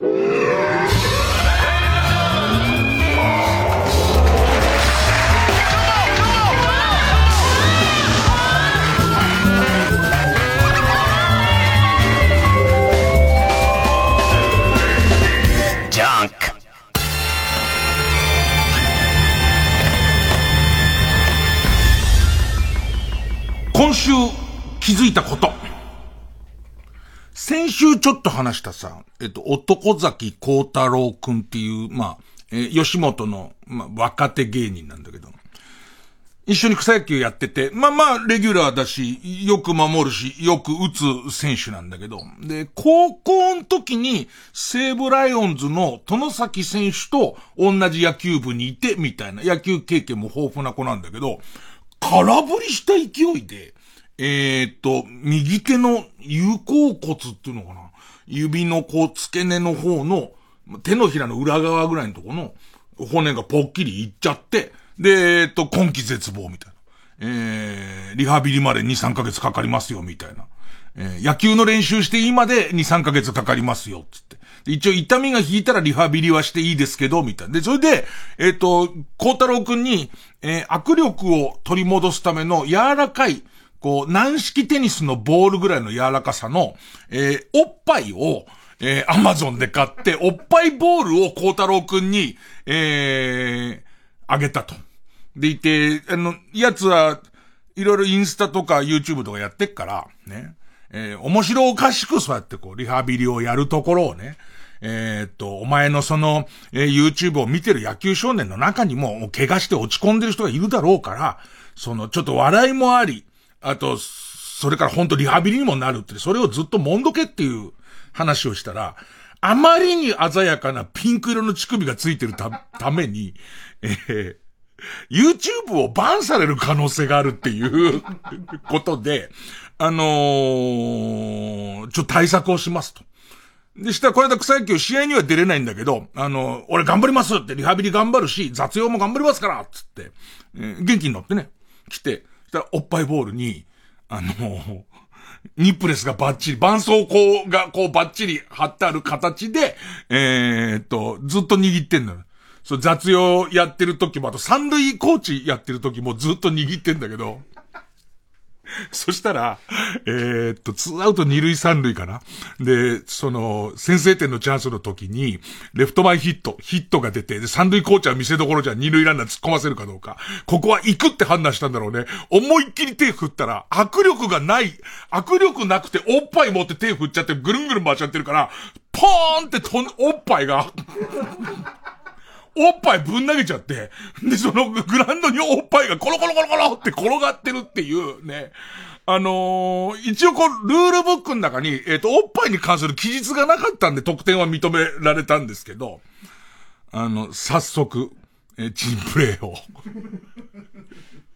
今 週ちょっと話したさ、えっと、男崎幸太郎くんっていう、まあ、えー、吉本の、まあ、若手芸人なんだけど、一緒に草野球やってて、まあまあ、レギュラーだし、よく守るし、よく打つ選手なんだけど、で、高校の時に、西武ライオンズの殿崎選手と同じ野球部にいて、みたいな、野球経験も豊富な子なんだけど、空振りした勢いで、えー、っと、右手の有効骨っていうのかな？指のこう、付け根の方の、手のひらの裏側ぐらいのとこの骨がぽっきりいっちゃって、で、えー、っと、今季絶望みたいな。えー、リハビリまで2、3ヶ月かかりますよ、みたいな。えー、野球の練習して今で2、3ヶ月かかりますよ、つって。一応痛みが引いたらリハビリはしていいですけど、みたいな。で、それで、えっ、ー、と、孝太郎くんに、えー、握力を取り戻すための柔らかい、こう、軟式テニスのボールぐらいの柔らかさの、えー、おっぱいを、えー、アマゾンで買って、おっぱいボールを孝太郎くんに、えー、あげたと。でいて、あの、やつは、いろいろインスタとか YouTube とかやってっから、ね。えー、面白おかしくそうやってこう、リハビリをやるところをね、えー、っと、お前のその、えー、YouTube を見てる野球少年の中にも、怪我して落ち込んでる人がいるだろうから、その、ちょっと笑いもあり、あと、それから本当リハビリにもなるって、それをずっともんどけっていう話をしたら、あまりに鮮やかなピンク色の乳首がついてるた、ために、えー、YouTube をバンされる可能性があるっていう ことで、あのー、ちょ対策をしますと。で、したらこれだ草野球試合には出れないんだけど、あの、俺頑張りますってリハビリ頑張るし、雑用も頑張りますからつって、えー、元気に乗ってね、来て、したらおっぱいボールに、あの、ニップレスがバッチリ、絆創膏がこうバッチリ貼ってある形で、えー、っと、ずっと握ってんのよ。そう、雑用やってる時も、あと三塁コーチやってる時もずっと握ってんだけど、そしたら、えー、っと、ツーアウト二塁三塁かなで、その、先制点のチャンスの時に、レフト前ヒット、ヒットが出て、で、三塁コーチは見せ所じゃ二塁ランナー突っ込ませるかどうか。ここは行くって判断したんだろうね。思いっきり手振ったら、握力がない、握力なくておっぱい持って手振っちゃってぐるんぐるん回しちゃってるから、ポーンってとん、おっぱいがおっぱいぶん投げちゃって、で、そのグランドにおっぱいがコロコロコロコロって転がってるっていうね。あのー、一応こう、ルールブックの中に、えっ、ー、と、おっぱいに関する記述がなかったんで得点は認められたんですけど、あの、早速、えー、チンプレーを。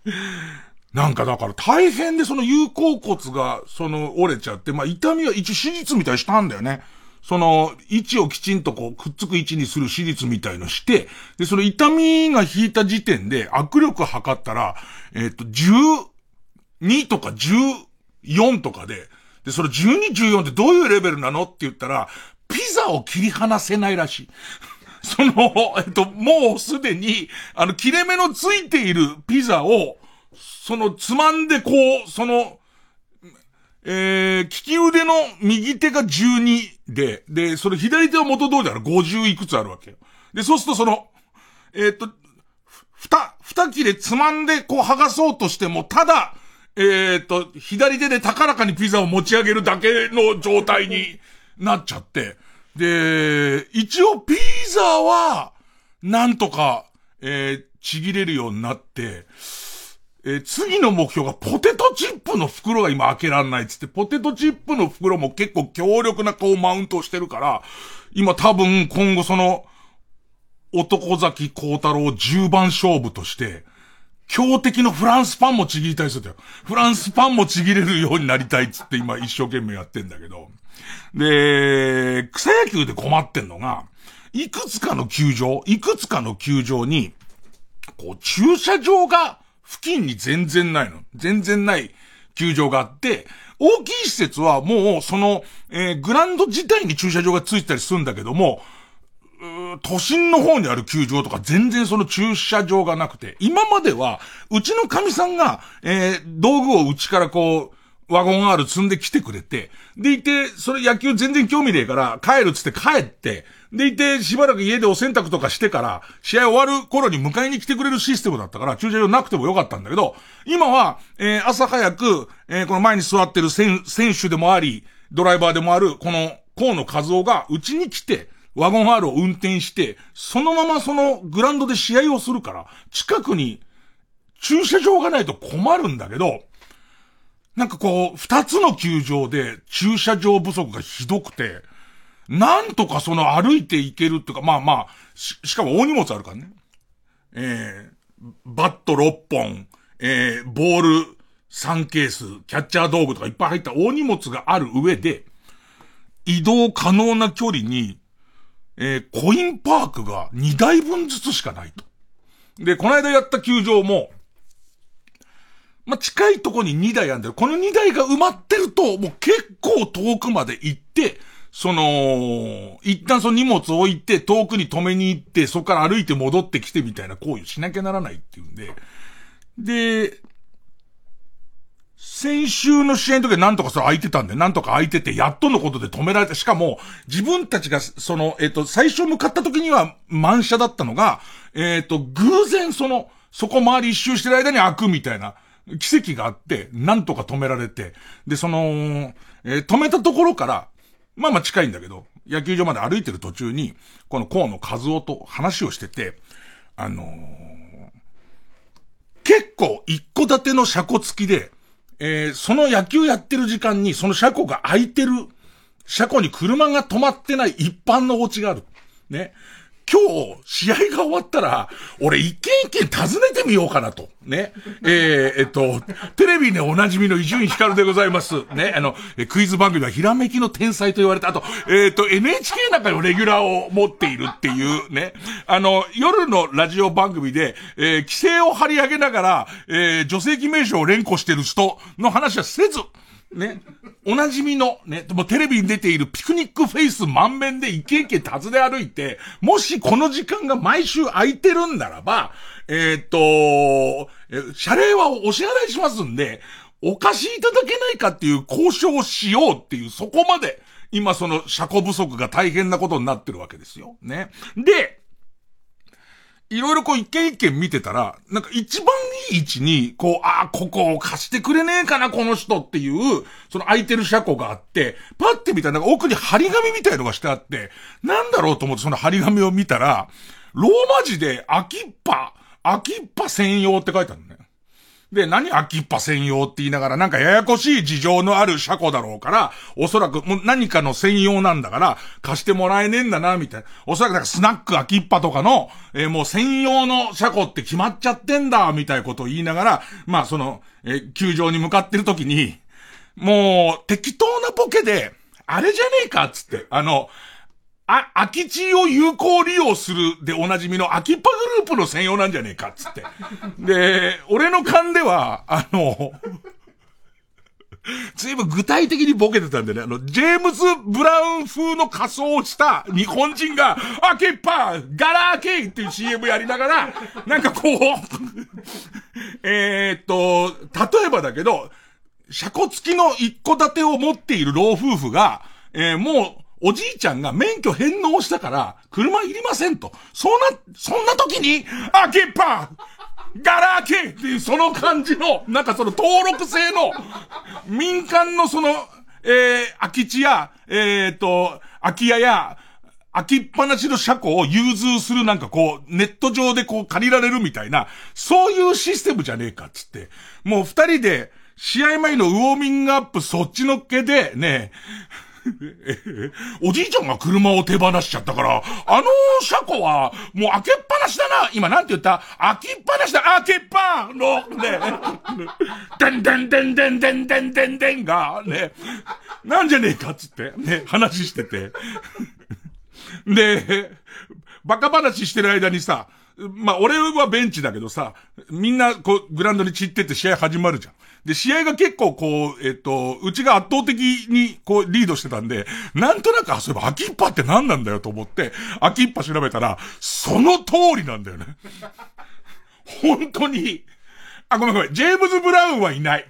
なんかだから大変でその有効骨がその折れちゃって、まあ痛みは一応手術みたいにしたんだよね。その、位置をきちんとこう、くっつく位置にする手術みたいのして、で、その痛みが引いた時点で握力測ったら、えっ、と、12とか14とかで、で、その12、14ってどういうレベルなのって言ったら、ピザを切り離せないらしい。その、えっと、もうすでに、あの、切れ目のついているピザを、その、つまんでこう、その、えー、利き腕の右手が12で、で、それ左手は元通りだから50いくつあるわけよ。で、そうするとその、えー、っと、二、二切れつまんでこう剥がそうとしても、ただ、えー、っと、左手で高らかにピザを持ち上げるだけの状態になっちゃって、で、一応ピザは、なんとか、えー、ちぎれるようになって、えー、次の目標がポテトチップの袋が今開けらんないっつって、ポテトチップの袋も結構強力なこうマウントをしてるから、今多分今後その、男崎幸太郎10番勝負として、強敵のフランスパンもちぎりたいするんだよ。フランスパンもちぎれるようになりたいっつって今一生懸命やってんだけど。で、草野球で困ってんのが、いくつかの球場、いくつかの球場に、こう駐車場が付近に全然ないの。全然ない球場があって、大きい施設はもう、その、えー、グランド自体に駐車場がついてたりするんだけども、都心の方にある球場とか全然その駐車場がなくて、今までは、うちの神さんが、えー、道具をうちからこう、ワゴン R 積んで来てくれて、でいて、それ野球全然興味ねえから、帰るっつって帰って、でいて、しばらく家でお洗濯とかしてから、試合終わる頃に迎えに来てくれるシステムだったから、駐車場なくてもよかったんだけど、今は、えー、朝早く、えー、この前に座ってる選手でもあり、ドライバーでもある、この、河野和夫が、うちに来て、ワゴン R を運転して、そのままそのグラウンドで試合をするから、近くに駐車場がないと困るんだけど、なんかこう、二つの球場で駐車場不足がひどくて、なんとかその歩いていけるっていうか、まあまあ、し、しかも大荷物あるからね。えー、バット6本、えー、ボール3ケース、キャッチャー道具とかいっぱい入った大荷物がある上で、移動可能な距離にえー、コインパークが2台分ずつしかないと。で、この間やった球場も、まあ、近いとこに2台あるんだよ。この2台が埋まってると、もう結構遠くまで行って、その、一旦その荷物を置いて、遠くに止めに行って、そこから歩いて戻ってきてみたいな行為をしなきゃならないっていうんで、で、先週の試合の時はなんとかそれ空いてたんで、なんとか空いてて、やっとのことで止められて、しかも、自分たちが、その、えっ、と、最初向かった時には満車だったのが、えっ、と、偶然その、そこ周り一周してる間に開くみたいな、奇跡があって、なんとか止められて、で、その、えー、止めたところから、まあまあ近いんだけど、野球場まで歩いてる途中に、この河野和夫と話をしてて、あのー、結構一戸建ての車庫付きで、えー、その野球やってる時間にその車庫が空いてる、車庫に車が止まってない一般のお家がある。ね。今日、試合が終わったら、俺一軒一軒訪ねてみようかなと。ね。えー、えっと、テレビでおなじみの伊集院光でございます。ね。あの、クイズ番組はひらめきの天才と言われた。あと、えっ、と、NHK なんかのレギュラーを持っているっていうね。あの、夜のラジオ番組で、えー、規制を張り上げながら、えー、女性記名称を連呼してる人の話はせず、ね。おなじみの、ね、もテレビに出ているピクニックフェイス満面でイケイケ訪ね歩いて、もしこの時間が毎週空いてるんならば、えー、っと、謝礼はお支払いしますんで、お貸しいただけないかっていう交渉をしようっていう、そこまで、今その車庫不足が大変なことになってるわけですよ。ね。で、いろいろこう一軒一軒見てたら、なんか一番いい位置に、こう、ああ、ここを貸してくれねえかな、この人っていう、その空いてる車庫があって、パッて見たらなんか奥に張り紙みたいのがしてあって、なんだろうと思ってその張り紙を見たら、ローマ字で秋っぱ、秋っぱ専用って書いてあるね。で、何秋っぱ専用って言いながら、なんかややこしい事情のある車庫だろうから、おそらくもう何かの専用なんだから、貸してもらえねえんだな、みたいな。おそらくなんかスナック秋っぱとかの、えー、もう専用の車庫って決まっちゃってんだ、みたいなことを言いながら、まあその、えー、球場に向かってる時に、もう、適当なボケで、あれじゃねえか、つって、あの、あ、空き地を有効利用するでおなじみの空きっぱグループの専用なんじゃねえかっつって。で、俺の勘では、あの、ずいぶん具体的にボケてたんでね、あの、ジェームズ・ブラウン風の仮装をした日本人が、開けっぱガラーケイっていう CM やりながら、なんかこうえっと、例えばだけど、車庫付きの一戸建てを持っている老夫婦が、えー、もう、おじいちゃんが免許返納したから、車いりませんと。そんな、そんな時に、あけっぱガラーケっていうその感じの、なんかその登録制の、民間のその、えー、空き地や、えっ、と、空き家や、空きっぱなしの車庫を融通するなんかこう、ネット上でこう借りられるみたいな、そういうシステムじゃねえかっつって。もう二人で、試合前のウォーミングアップそっちのっけで、ね、おじいちゃんが車を手放しちゃったから、あの車庫は、もう開けっぱなしだな。今なんて言った？開きっぱなしだ。開けっぱの、ね、でんでんでんでんでんでんでんでんが、ね、なんじゃねえかっつって、ね、話してて。で、バカ話してる間にさ、まあ、俺はベンチだけどさ、みんな、こう、グラウンドに散ってって試合始まるじゃん。で、試合が結構こう、えっと、うちが圧倒的にこう、リードしてたんで、なんとなく、あ、そういえば、秋っぱって何なんだよと思って、秋っぱ調べたら、その通りなんだよね。本当に、あ、ごめんごめん。ジェームズ・ブラウンはいない。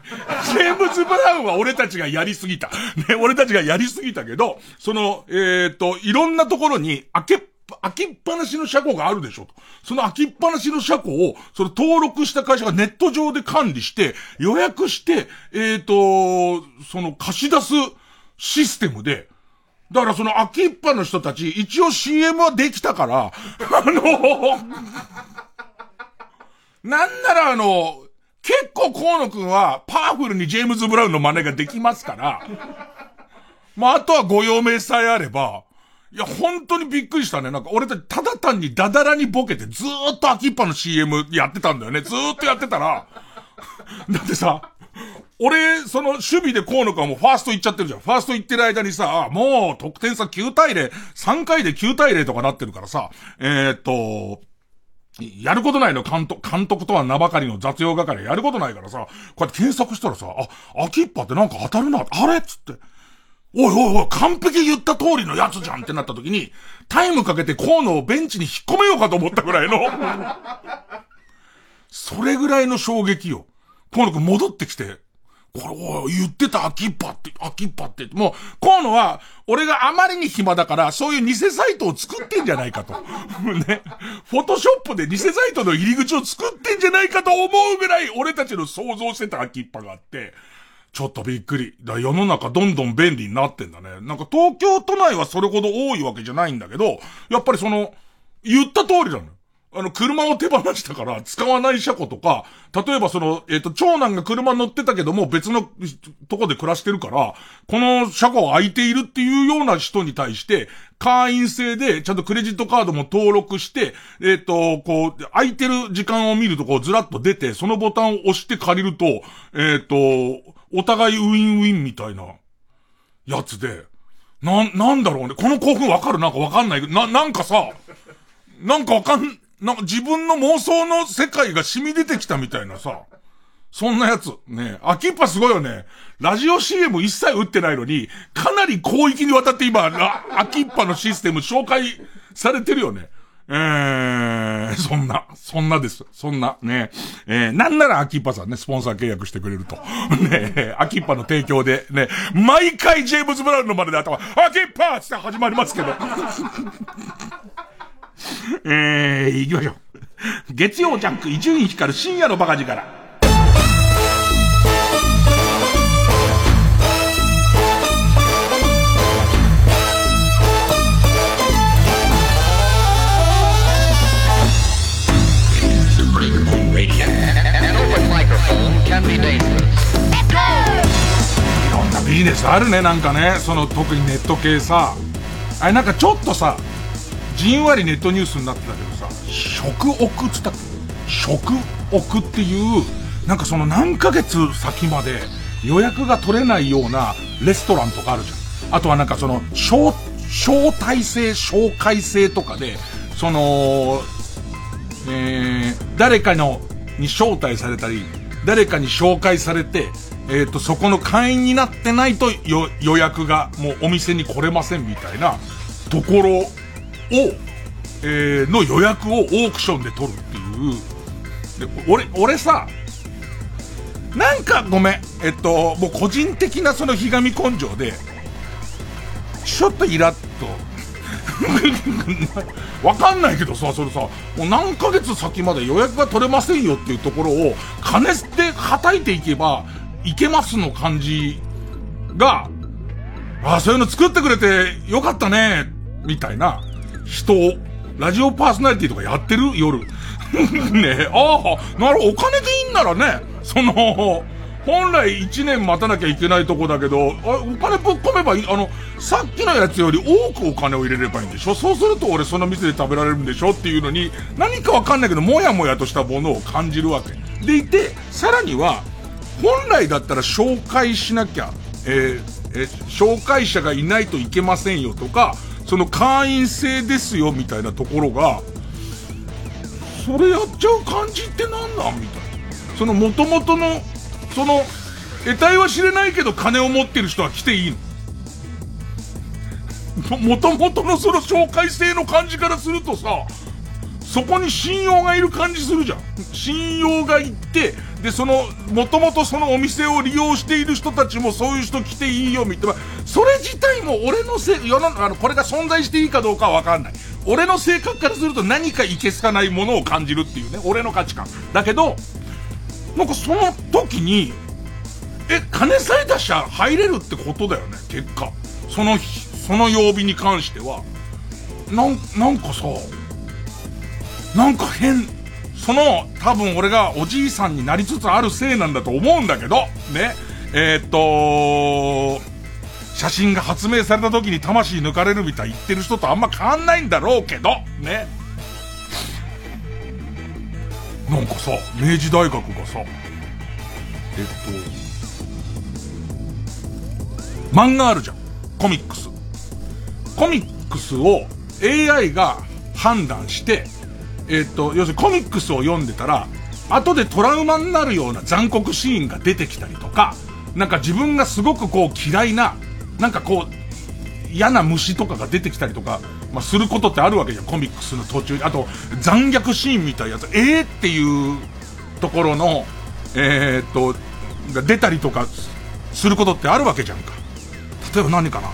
ジェームズ・ブラウンは俺たちがやりすぎた。ね、俺たちがやりすぎたけど、その、えっ、と、いろんなところに開けっ開きっぱなしの車庫があるでしょと。その開きっぱなしの車庫を、その登録した会社がネット上で管理して、予約して、えっ、ー、と、その貸し出すシステムで、だからその開きっぱの人たち、一応 CM はできたから、あの、なんならあの、結構河野くんはパワフルにジェームズ・ブラウンの真似ができますから、まあ、あとはご用命さえあれば、いや、本当にびっくりしたね。なんか俺たちただ単にダダラにボケてずーっと秋っぱの CM やってたんだよね。ずーっとやってたら、だってさ、俺、その守備で河野くんはもうファースト行っちゃってるじゃん。ファースト行ってる間にさ、もう得点差9対0、3回で9対0とかなってるからさ、えー、っと、やることないの、監督、監督とは名ばかりの雑用係やることないからさ、こうやって検索したらさ、あ、秋っぱってなんか当たるな、あれっつって。おいおいおい、完璧言った通りのやつじゃんってなった時に、タイムかけて河野をベンチに引っ込めようかと思ったぐらいの。それぐらいの衝撃よ。河野くん戻ってきて、これ、おい、言ってた、秋っぱって、秋っぱって。もう、河野は、俺があまりに暇だから、そういう偽サイトを作ってんじゃないかと。ね。フォトショップで偽サイトの入り口を作ってんじゃないかと思うぐらい、俺たちの想像してた秋っぱがあって、ちょっとびっくり。だ世の中どんどん便利になってんだね。なんか東京都内はそれほど多いわけじゃないんだけど、やっぱりその、言った通りなのよ。あの、車を手放したから使わない車庫とか、例えばその、えっ、ー、と、長男が車乗ってたけども別のとこで暮らしてるから、この車庫が空いているっていうような人に対して、会員制でちゃんとクレジットカードも登録して、えっ、ー、と、こう、空いてる時間を見るとこうずらっと出て、そのボタンを押して借りると、えっ、ー、と、お互いウィンウィンみたいな、やつで、な、なんだろうね。この興奮わかる？なんかわかんない、な、なんかさ、なんかわかん、なんか自分の妄想の世界が染み出てきたみたいなさ、そんなやつ。ねアキッパすごいよね。ラジオ CM 一切打ってないのに、かなり広域にわたって今、アキッパのシステム紹介されてるよね。えー、そんな、そんなです。そんな、ね。えー、なんならアキッパさんね、スポンサー契約してくれると。ね、アキッパの提供で、ね、毎回ジェームズ・ブラウンのまでで頭、アキッパーって始まりますけど。えー、行きましょう。月曜ジャンク、伊集院光る深夜のバカ力。いろんなビジネスあるね、なんかね。その特にネット系さ。あれなんかちょっとさ、じんわりネットニュースになってたけどさ、食億っつったっ食億っていう、なんかその何ヶ月先まで予約が取れないようなレストランとかあるじゃん。あとはなんかその、招、待制、紹介制とかで、その、えー、誰かの、に招待されたり、誰かに紹介されて、えっ、ー、と、そこの会員になってないと予約がもうお店に来れませんみたいなところを、えー、の予約をオークションで取るっていう。で、俺、俺さ、なんかごめん。えっと、もう個人的なそのひがみ根性で、ちょっとイラッと わかんないけどさ、それさ、もう何ヶ月先まで予約が取れませんよっていうところを、金で叩いていけば、いけますの感じが、ああ、そういうの作ってくれてよかったね、みたいな人、ラジオパーソナリティとかやってる？夜。ねああ、なるほど、お金でいいんならね、その、本来1年待たなきゃいけないとこだけど、あお金ぶっ込めばいい、あの、さっきのやつより多くお金を入れればいいんでしょ？そうすると俺その店で食べられるんでしょ？っていうのに、何かわかんないけど、もやもやとしたものを感じるわけ。でいて、さらには、本来だったら紹介しなきゃ、えー、え、紹介者がいないといけませんよとか、その会員制ですよみたいなところが、それやっちゃう感じって何なんみたいな。その元々の、その、得体は知れないけど金を持ってる人は来ていいの。もともとのその紹介制の感じからするとさ、そこに信用がいる感じするじゃん。信用がいって、で、その、もともとそのお店を利用している人たちもそういう人来ていいよ、みたいな。それ自体も俺のせ、世の、あの、これが存在していいかどうかはわかんない。俺の性格からすると何かいけすかないものを感じるっていうね、俺の価値観。だけど、なんかその時に、え、金さえ出しゃ入れるってことだよね、結果。その日、その曜日に関しては。なん、なんかさ、なんか変、その、多分俺がおじいさんになりつつあるせいなんだと思うんだけど、ね。えー、っと、写真が発明された時に魂抜かれるみたい言ってる人とあんま変わんないんだろうけど、ね。なんかさ、明治大学がさ、えっと、漫画あるじゃん。コミックス。コミックスを AI が判断して、えっと、要するにコミックスを読んでたら、後でトラウマになるような残酷シーンが出てきたりとか、なんか自分がすごくこう嫌いな、なんかこう、嫌な虫とかが出てきたりとか、まあ、することってあるわけじゃん、コミックスの途中に。あと、残虐シーンみたいなやつ、ええー、っていうところの、えー、っと、が出たりとかすることってあるわけじゃんか。例えば何かな。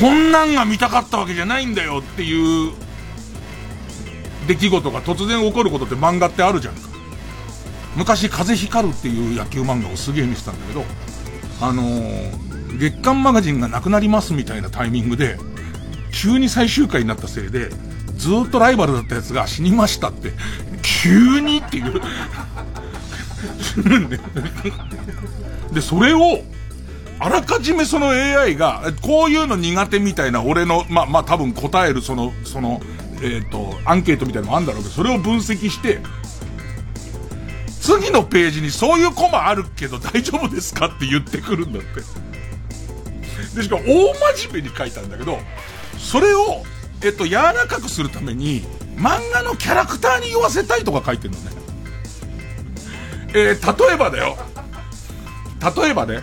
こんなんが見たかったわけじゃないんだよっていう出来事が突然起こることって漫画ってあるじゃんか。昔、風光るっていう野球漫画をすげえ見てたんだけど、あのー、月刊マガジンがなくなりますみたいなタイミングで、急に最終回になったせいで、ずっとライバルだったやつが死にましたって、急にっていう。で、それを、あらかじめその AI が、こういうの苦手みたいな俺の、まあ、まあ、多分答えるその、その、えっ、ー、と、アンケートみたいなのもあるんだろうけど、それを分析して、次のページにそういうコマあるけど大丈夫ですかって言ってくるんだって。で、しかも大真面目に書いたんだけど、それを、えっと、柔らかくするために、漫画のキャラクターに言わせたいとか書いてるのね。えー、例えばだよ。例えばね、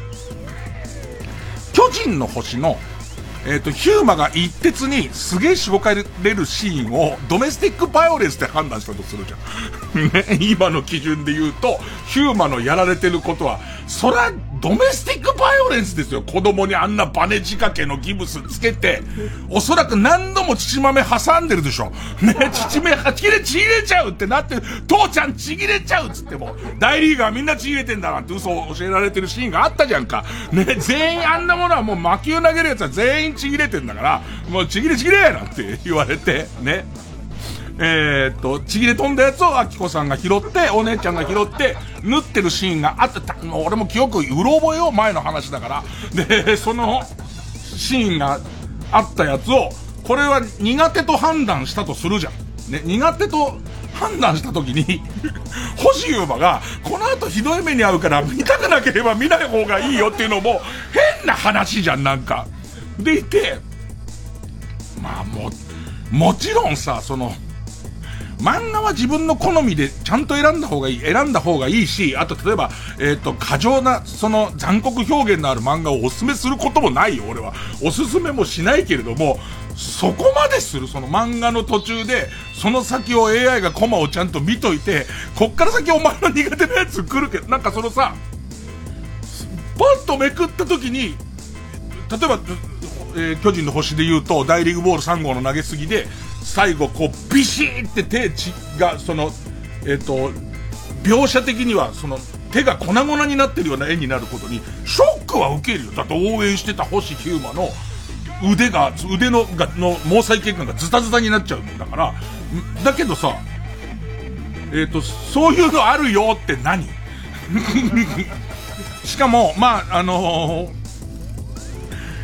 巨人の星のえっ、ー、と、ヒューマが一徹にすげえしごかれるシーンをドメスティックバイオレンスで判断したとするじゃん。ね、今の基準で言うと、ヒューマのやられてることは、そら、ドメスティックバイオレンスですよ。子供にあんなバネ仕掛けのギブスつけて、おそらく何度も乳豆挟んでるでしょ。ね、乳豆はちぎれ、ちぎれちゃうってなってる。父ちゃんちぎれちゃうっつっても、大リーガーみんなちぎれてんだなんて嘘を教えられてるシーンがあったじゃんか。ね、全員あんなものはもう魔球投げるやつは全員ちぎれてんだから、もうちぎれちぎれなんて言われて、ね。えー、っと、ちぎれ飛んだやつをアキコさんが拾って、お姉ちゃんが拾って、縫ってるシーンがあった、もう俺も記憶、うろ覚えを前の話だから。で、その、シーンがあったやつを、これは苦手と判断したとするじゃん。ね、苦手と判断した時に 星優馬が、この後ひどい目に遭うから見たくなければ見ない方がいいよっていうのも、変な話じゃん、なんか。でいて、まあも、もちろんさ、その、漫画は自分の好みでちゃんと選んだ方がいい、選んだ方がいいし、あと例えば、えっ、ー、と、過剰な、その残酷表現のある漫画をおすすめすることもないよ、俺は。おすすめもしないけれども、そこまでするその漫画の途中で、その先を AI がコマをちゃんと見といて、こっから先お前の苦手なやつ来るけど、なんかそのさ、パッとめくった時に、例えば、えー、巨人の星で言うと、大リーグボール3号の投げすぎで、最後こうビシーって手がそのえっ、ー、と描写的にはその手が粉々になってるような絵になることにショックは受けるよ。だって応援してた星ヒューマの腕が腕のがの毛細血管がズタズタになっちゃうんだから。だけどさえっ、ー、とそういうのあるよって何？しかもまああのー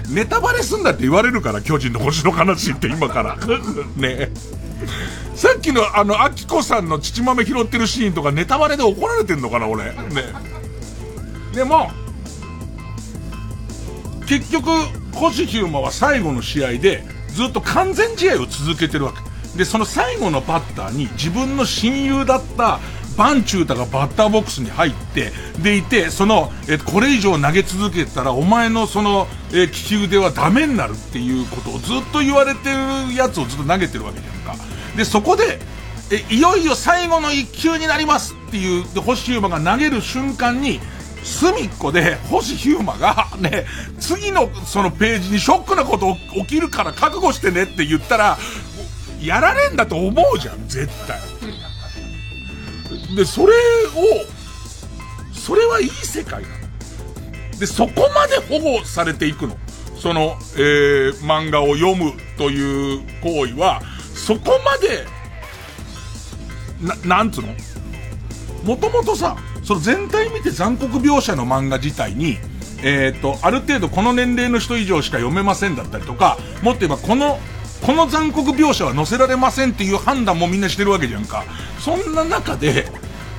ネタバレすんだって言われるから、巨人の星の話って今から。ねさっきのあの、アキコさんの乳豆拾ってるシーンとかネタバレで怒られてんのかな、俺。ね。でも、結局、星ヒューマは最後の試合で、ずっと完全試合を続けてるわけ。で、その最後のバッターに自分の親友だったバンチュータがバッターボックスに入って、でいて、その、えこれ以上投げ続けたら、お前のその、え利き腕はダメになるっていうことをずっと言われてるやつをずっと投げてるわけじゃんか。で、そこで、え、いよいよ最後の一球になりますっていう、で、星ヒューマが投げる瞬間に、隅っこで星ヒューマがね、次のそのページにショックなこと起きるから覚悟してねって言ったら、やられんだと思うじゃん、絶対。で、それを、それはいい世界なの。で、そこまで保護されていくの。その、えー、漫画を読むという行為は、そこまで、な、なんつうの？もともとさ、その全体見て残酷描写の漫画自体に、えっ、ー、と、ある程度この年齢の人以上しか読めませんだったりとか、もっと言えばこのこの残酷描写は載せられませんっていう判断もみんなしてるわけじゃんか。そんな中で、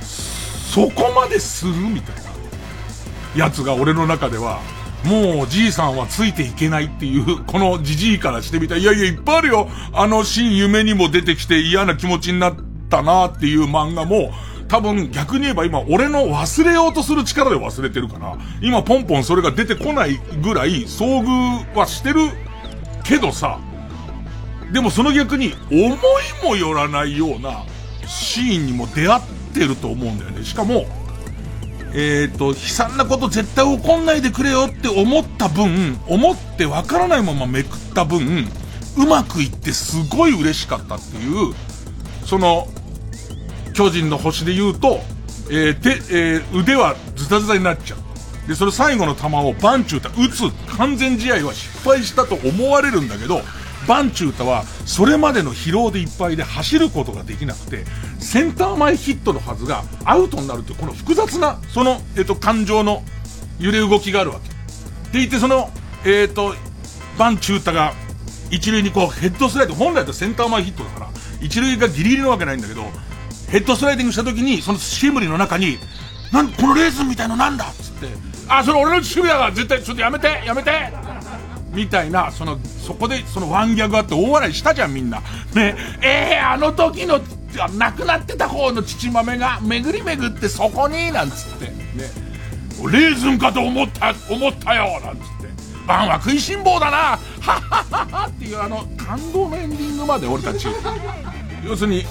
そこまでするみたいな、やつが俺の中では、もうじいさんはついていけないっていう、このじじいからしてみたら、いやいやいっぱいあるよ。あのシーン夢にも出てきて嫌な気持ちになったなっていう漫画も、多分逆に言えば今俺の忘れようとする力で忘れてるから、今ポンポンそれが出てこないぐらい遭遇はしてるけどさ、でもその逆に思いもよらないようなシーンにも出会ってると思うんだよね。しかも、えっ、ー、と、悲惨なこと絶対起こんないでくれよって思った分、思ってわからないままめくった分、うまくいってすごい嬉しかったっていう、その、巨人の星で言うと、えー、手、えー、腕はズタズタになっちゃう。で、それ最後の球をバンチュータ打つ完全試合は失敗したと思われるんだけど、バンチュータはそれまでの疲労でいっぱいで走ることができなくて、センター前ヒットのはずがアウトになるというこの複雑な、その、えっと、感情の揺れ動きがあるわけ。でいて、その、えっ、と、バンチュータが一塁にこうヘッドスライド、本来だとセンター前ヒットだから、一塁がギリギリなわけないんだけど、ヘッドスライディングした時に、そのシムリの中に、なん、このレーズンみたいのなんだっつって、あ、それ俺の守備だから絶対ちょっとやめてやめてみたいな、その、そこでそのワンギャグあって大笑いしたじゃんみんな。ね、ええー、あの時の、亡くなってた方の父豆が巡り巡ってそこに、なんつって、ね、レーズンかと思った、思ったよなんつって。バンは食いしん坊だなはっははっていうあの感動のエンディングまで俺たち。要するに、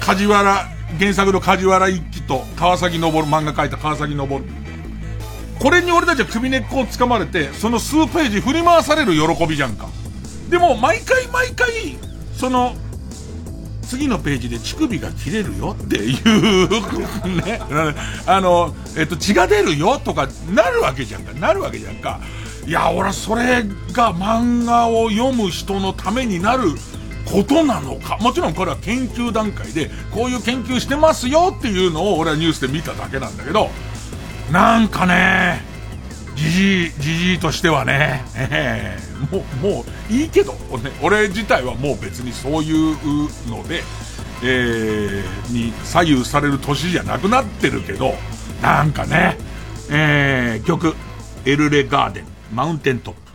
梶原、原作の梶原一騎と川崎昇漫画描いた川崎昇。これに俺たちは首根っこを掴まれて、その数ページ振り回される喜びじゃんか。でも、毎回毎回、その、次のページで乳首が切れるよっていうね、あの、えっと、血が出るよとかなるわけじゃんか、なるわけじゃんか。いや、俺はそれが漫画を読む人のためになることなのか。もちろんこれは研究段階で、こういう研究してますよっていうのを俺はニュースで見ただけなんだけど、なんかね、じじい、じじいとしてはね、えー、もう、もういいけど、ね、俺自体はもう別にそういうので、えー、に左右される年じゃなくなってるけど、なんかね、えー、曲、エルレガーデン、マウンテントップ。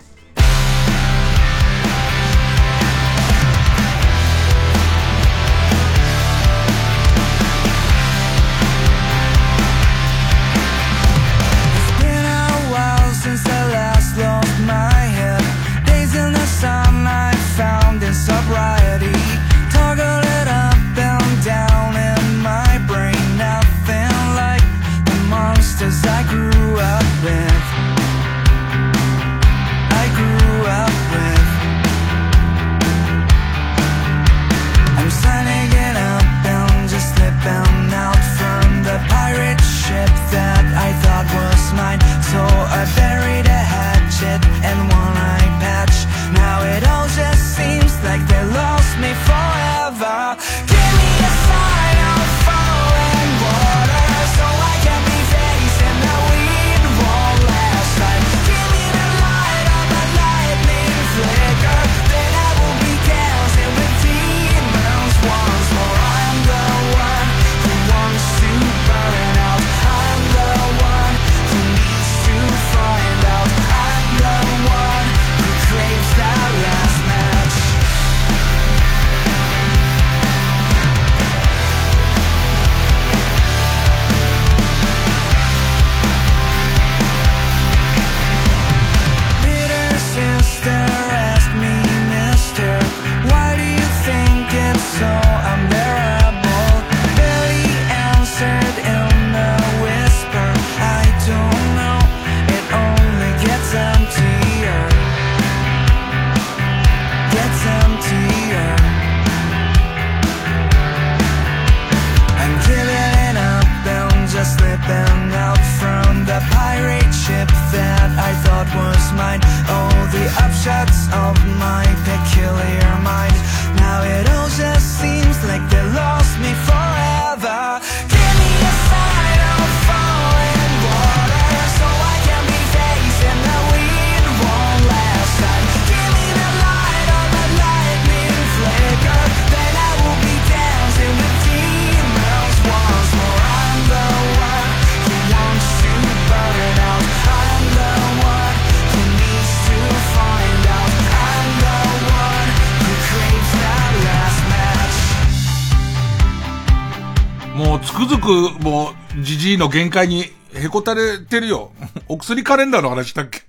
の限界にへこたれてるよ。お薬カレンダーの話だっけ？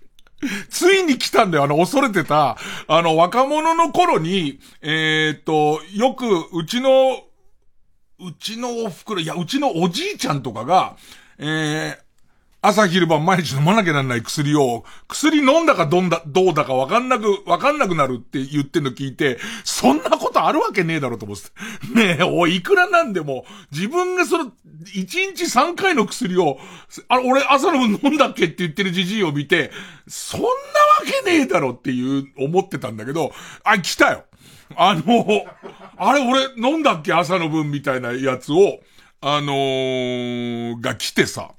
ついに来たんだよ。あの、恐れてた、あの、若者の頃に、えー、っと、よく、うちの、うちのおふくろ、いや、うちのおじいちゃんとかが、えー、朝昼晩毎日飲まなきゃならない薬を、薬飲んだかどんだ、どうだかわかんなく、わかんなくなるって言ってんの聞いて、そんなことあるわけねえだろと思って。ねえ、おい、いくらなんでも、自分がその、1日3回の薬を、あ、俺朝の分飲んだっけって言ってるじじいを見て、そんなわけねえだろっていう、思ってたんだけど、あ、来たよ。あの、あれ、俺飲んだっけ朝の分みたいなやつを、あのー、が来てさ、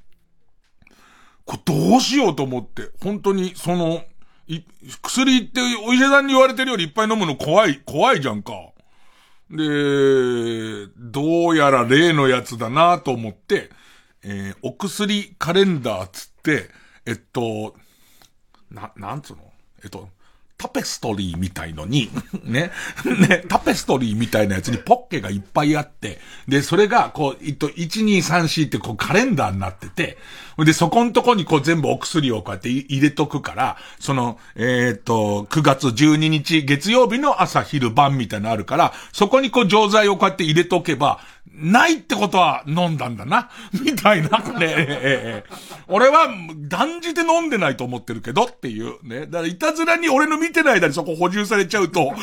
これどうしようと思って、本当に、その、薬ってお医者さんに言われてるよりいっぱい飲むの怖い、怖いじゃんか。で、どうやら例のやつだなと思って、えー、お薬カレンダーつって、えっと、な、なんつうの？えっと、タペストリーみたいのにね、ね、タペストリーみたいなやつにポッケがいっぱいあって、で、それが、こう、えっと、1、2、3、4ってこうカレンダーになってて、で、そこのとこにこう全部お薬をこうやって入れとくから、その、えっ、と、9月12日月曜日の朝昼晩みたいなのあるから、そこにこう錠剤をこうやって入れとけば、ないってことは飲んだんだな。みたいな、ね。俺は断じて飲んでないと思ってるけどっていう。ね。だからいたずらに俺の見てない間にそこ補充されちゃうと、もう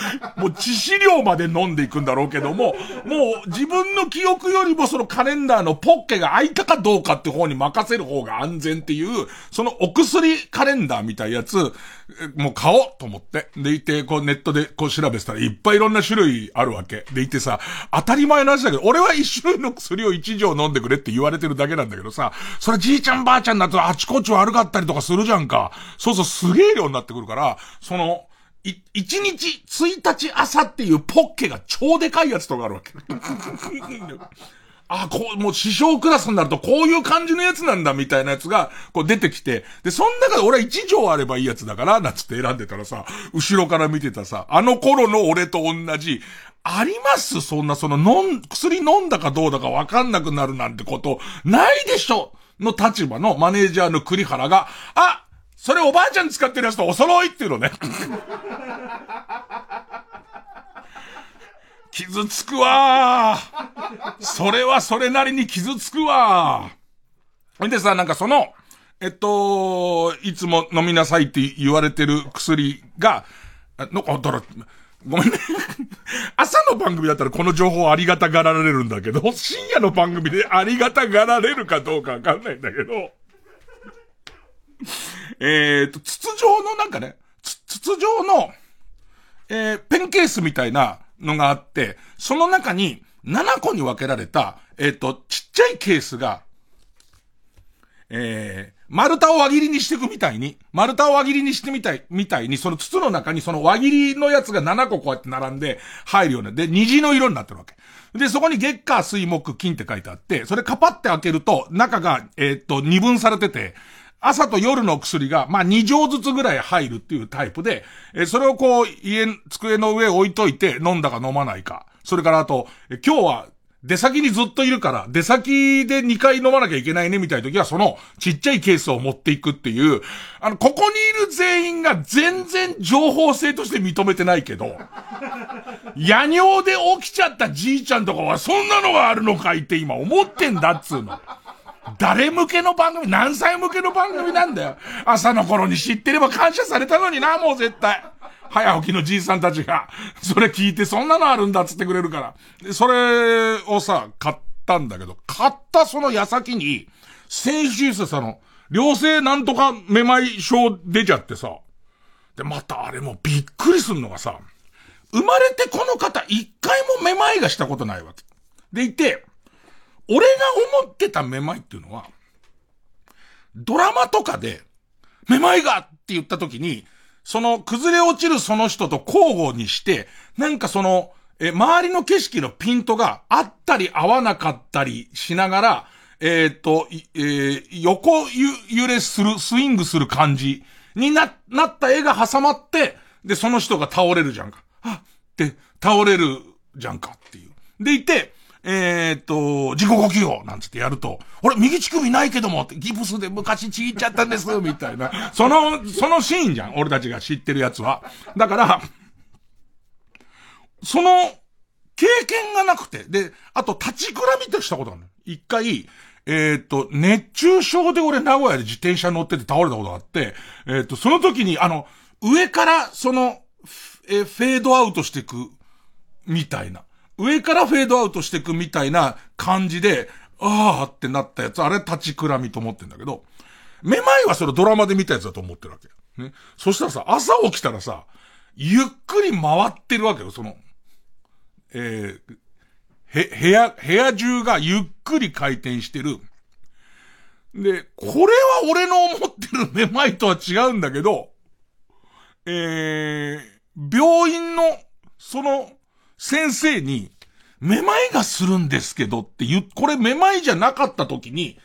致死量まで飲んでいくんだろうけども、もう自分の記憶よりもそのカレンダーのポッケが開いたかどうかって方に任せる方が安全っていう、そのお薬カレンダーみたいなやつ、もう買おうと思って。でいて、こうネットでこう調べてたらいっぱいいろんな種類あるわけ。でいてさ、当たり前の話だけど、俺は一種類の薬を一錠飲んでくれって言われてるだけなんだけどさ、それじいちゃんばあちゃんだとあちこち悪かったりとかするじゃんか。そうそう、すげえ量になってくるから、その、い、一日、一日朝っていうポッケが超でかいやつとかあるわけ。あ、こう、もう師匠クラスになるとこういう感じのやつなんだみたいなやつが、こう出てきて、で、その中で俺は一錠あればいいやつだから、なんつって選んでたらさ、後ろから見てたさ、あの頃の俺と同じ、あります？そんな、その、飲ん、薬飲んだかどうだかわかんなくなるなんてこと、ないでしょ？の立場のマネージャーの栗原が、あそれおばあちゃん使ってるやつとお揃いっていうのね。傷つくわ。それはそれなりに傷つくわ。ほんでさ、なんかその、えっと、いつも飲みなさいって言われてる薬が、の、あ、だら、ごめんね。朝の番組だったらこの情報ありがたがられるんだけど、深夜の番組でありがたがられるかどうかわかんないんだけど、えっと、筒状のなんかね、筒状の、えー、ペンケースみたいなのがあって、その中に7個に分けられた、えっ、ー、と、ちっちゃいケースが、えー、丸太を輪切りにしていくみたいに、丸太を輪切りにしてみたい、みたいに、その筒の中にその輪切りのやつが7個こうやって並んで入るような。で、虹の色になってるわけ。で、そこに月火水木金って書いてあって、それカパって開けると、中が、えー、っと、二分されてて、朝と夜の薬が、まあ、2錠ずつぐらい入るっていうタイプで、え、それをこう、家、机の上置いといて、飲んだか飲まないか。それからあと、今日は出先にずっといるから、出先で2回飲まなきゃいけないねみたいな時は、そのちっちゃいケースを持っていくっていう、あの、ここにいる全員が全然情報性として認めてないけど、夜尿で起きちゃったじいちゃんとかはそんなのがあるのかいって今思ってんだっつうの。誰向けの番組何歳向けの番組なんだよ。朝の頃に知ってれば感謝されたのにな、もう絶対。早起きのじいさんたちが、それ聞いてそんなのあるんだっつってくれるから。で、それをさ、買ったんだけど、買ったその矢先に、先週さ、その、良性なんとかめまい症出ちゃってさ。で、またあれもびっくりすんのがさ、生まれてこの方一回もめまいがしたことないわけ。でいて、俺が思ってためまいっていうのは、ドラマとかで、めまいがって言った時に、その崩れ落ちるその人と交互にして、なんかその、え、周りの景色のピントがあったり合わなかったりしながら、えっ、ー、と、えー、横揺れする、スイングする感じにな、なった絵が挟まって、で、その人が倒れるじゃんか。あって倒れるじゃんかっていう。でいて、えー、っと、自己呼吸をなんつってやると、俺右乳首ないけどもギプスで昔ちぎっちゃったんです、みたいな。その、そのシーンじゃん。俺たちが知ってるやつは。だから、その、経験がなくて、で、あと立ちくらみってしたことある。一回、えっ、と、熱中症で俺名古屋で自転車乗ってて倒れたことがあって、えっ、と、その時に、あの、上からその、えフェードアウトしていく、みたいな。上からフェードアウトしていくみたいな感じで、あーってなったやつ、あれ立ちくらみと思ってんだけど、めまいはそれドラマで見たやつだと思ってるわけ。ね。そしたらさ、朝起きたらさ、ゆっくり回ってるわけよ、その、えー、へ、部屋、部屋中がゆっくり回転してる。で、これは俺の思ってるめまいとは違うんだけど、えー、病院の、その、先生に、めまいがするんですけどって言う、これめまいじゃなかった時に、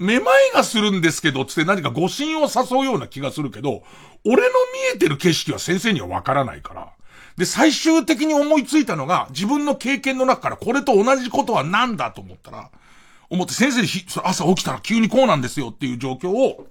めまいがするんですけどって何か誤信を誘うような気がするけど、俺の見えてる景色は先生にはわからないから。で、最終的に思いついたのが、自分の経験の中からこれと同じことは何だと思ったら、思って先生に朝起きたら急にこうなんですよっていう状況を、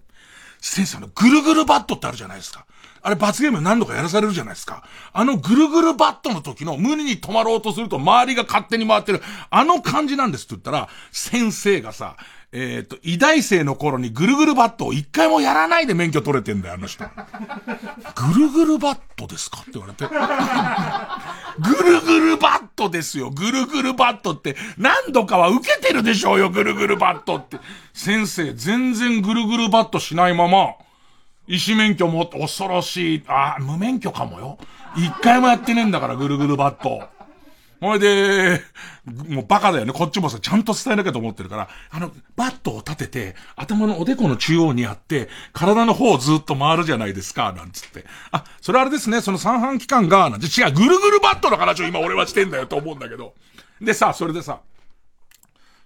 先生のぐるぐるバットってあるじゃないですか。あれ罰ゲーム何度かやらされるじゃないですか。あのぐるぐるバットの時の無理に止まろうとすると周りが勝手に回ってる、あの感じなんですって言ったら、先生がさ、えっ、ー、と、医大生の頃にぐるぐるバットを一回もやらないで免許取れてんだよ、あの人。ぐるぐるバットですかって言われて。ぐるぐるバットですよ。ぐるぐるバットって何度かは受けてるでしょうよ、ぐるぐるバットって。先生、全然ぐるぐるバットしないまま、医師免許も恐ろしい。あ、無免許かもよ。一回もやってねえんだから、ぐるぐるバット。ほいで、もうバカだよね。こっちもさ、ちゃんと伝えなきゃと思ってるから、あの、バットを立てて、頭のおでこの中央にあって、体の方をずっと回るじゃないですか、なんつって。あ、それあれですね、その三半期間が、なんて違う、ぐるぐるバットの話を今俺はしてんだよと思うんだけど。でさ、それでさ、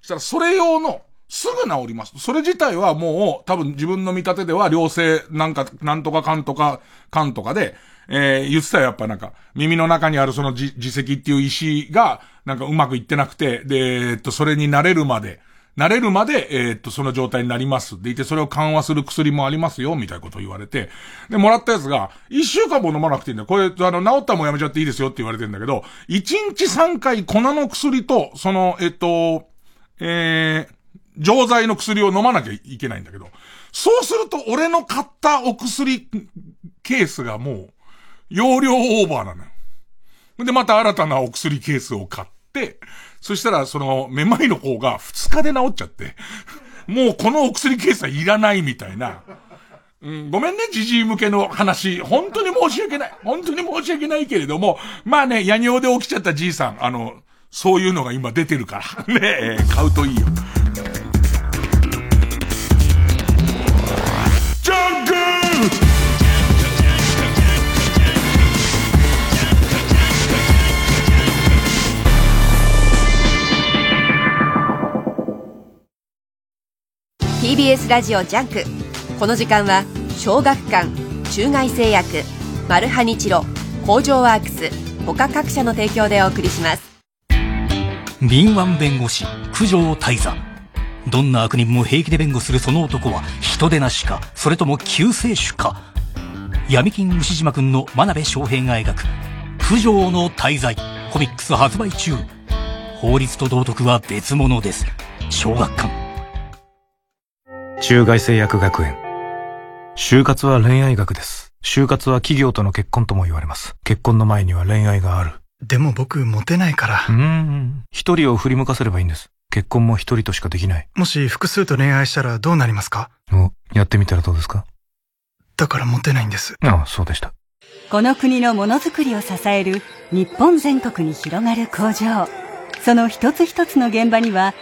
したらそれ用の、すぐ治ります。それ自体はもう、多分自分の見立てでは、良性、なんか、なんとかかんとか、かんとかで、えー、言ってたよ、やっぱなんか、耳の中にあるその自責っていう石が、なんかうまくいってなくて、で、えっと、それに慣れるまで、慣れるまで、えー、っと、その状態になります。でいて、それを緩和する薬もありますよ、みたいなことを言われて。で、もらったやつが、一週間も飲まなくていいんだよ。これ、あの、治ったらもうやめちゃっていいですよって言われてんだけど、一日三回粉の薬と、その、えっと、えー、錠剤の薬を飲まなきゃいけないんだけど、そうすると俺の買ったお薬ケースがもう、容量オーバーなのよ。で、また新たなお薬ケースを買って、そしたら、その、めまいの方が2日で治っちゃって、もうこのお薬ケースはいらないみたいな。うん、ごめんね、じじい向けの話。本当に申し訳ない。本当に申し訳ないけれども、まあね、夜尿で起きちゃったじいさん、あの、そういうのが今出てるから。ねえ買うといいよ。TBS ラジオジャンク。この時間は小学館中外製薬マルハニチロ工場ワークス他各社の提供でお送りします。敏腕弁護士九条間人。どんな悪人も平気で弁護するその男は人でなしかそれとも救世主か。闇金ウシジマくんの真鍋昌平が描く九条の大罪コミックス発売中。法律と道徳は別物です。小学館。中外製薬学園。就活は恋愛学です。就活は企業との結婚とも言われます。結婚の前には恋愛がある。でも僕、モテないから。うーん。一人を振り向かせればいいんです。結婚も一人としかできない。もし複数と恋愛したらどうなりますか？お、やってみたらどうですか？だからモテないんです。ああ、そうでした。この国のものづくりを支える日本全国に広がる工場。その一つ一つの現場には、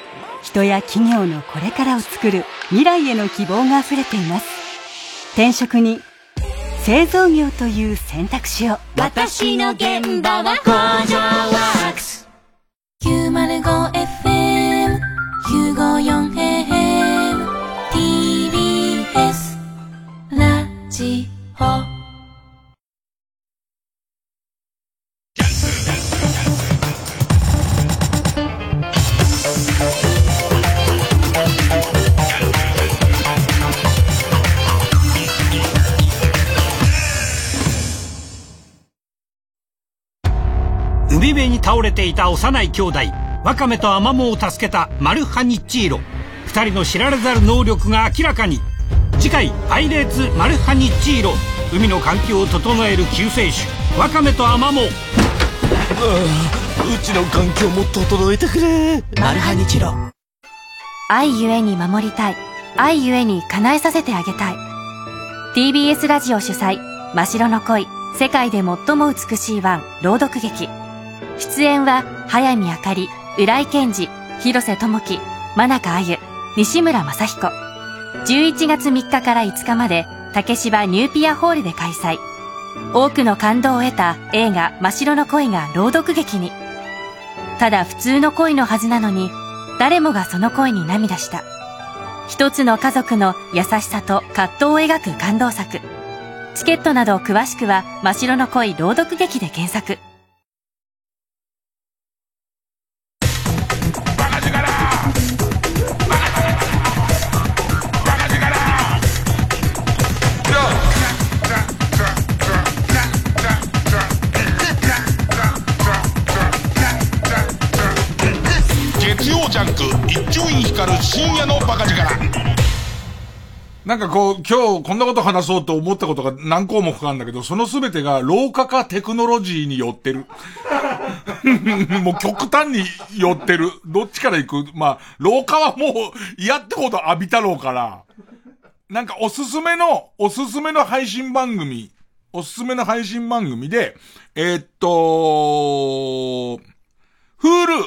人や企業のこれからを作る未来への希望が溢れています。転職に製造業という選択肢を。私の現場は工場ワークス。905FM954AM TBS ラジオ。海辺に倒れていた幼い兄弟ワカメとアマモを助けたマルハニッチーロ。2人の知られざる能力が明らかに。次回「パイレーツマルハニッチーロ」海の環境を整える救世主ワカメとアマモ。うちの環境も整えてくれ。マルハニチロ。愛ゆえに守りたい。愛ゆえに叶えさせてあげたい。TBS ラジオ主催真白の恋。世界で最も美しい湾朗読劇出演は早見あかり浦井健二広瀬智樹真中あゆ西村雅彦。11月3日から5日まで竹芝ニューピアホールで開催。多くの感動を得た映画真白の恋が朗読劇に。ただ普通の恋のはずなのに誰もがその恋に涙した。一つの家族の優しさと葛藤を描く感動作。チケットなど詳しくは真白の恋朗読劇で検索。ャンク一丁院光る深夜のバカ力なんかこう、今日こんなこと話そうと思ったことが何項目かあるんだけど、そのすべてが老化かテクノロジーによってる。もう極端に寄ってる。どっちから行く？まあ、老化はもう嫌ってほど浴びたろうから。なんかおすすめの、おすすめの配信番組、おすすめの配信番組で、えーっと、フール、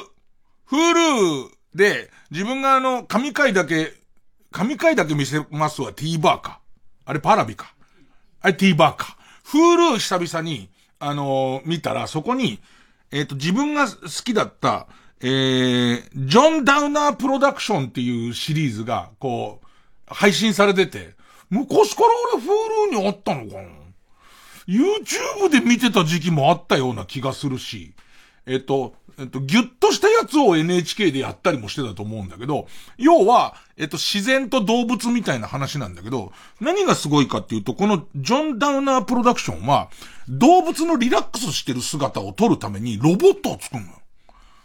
フールで、自分があの、神回だけ、神回だけ見せますわ、 TVer か。あれ Paravi か。あれ TVer か。 Hulu 久々に、あのー見たら、そこに、えっ、と、自分が好きだった、えー、ジョン・ダウナー・プロダクションっていうシリーズが、こう、配信されてて、昔から俺 Hulu にあったのかな ?YouTube で見てた時期もあったような気がするし、えっと、えっと、ギュッとしたやつを NHK でやったりもしてたと思うんだけど、要は、えっと、自然と動物みたいな話なんだけど、何がすごいかっていうと、このジョン・ダウナープロダクションは、動物のリラックスしてる姿を撮るためにロボットを作るのよ。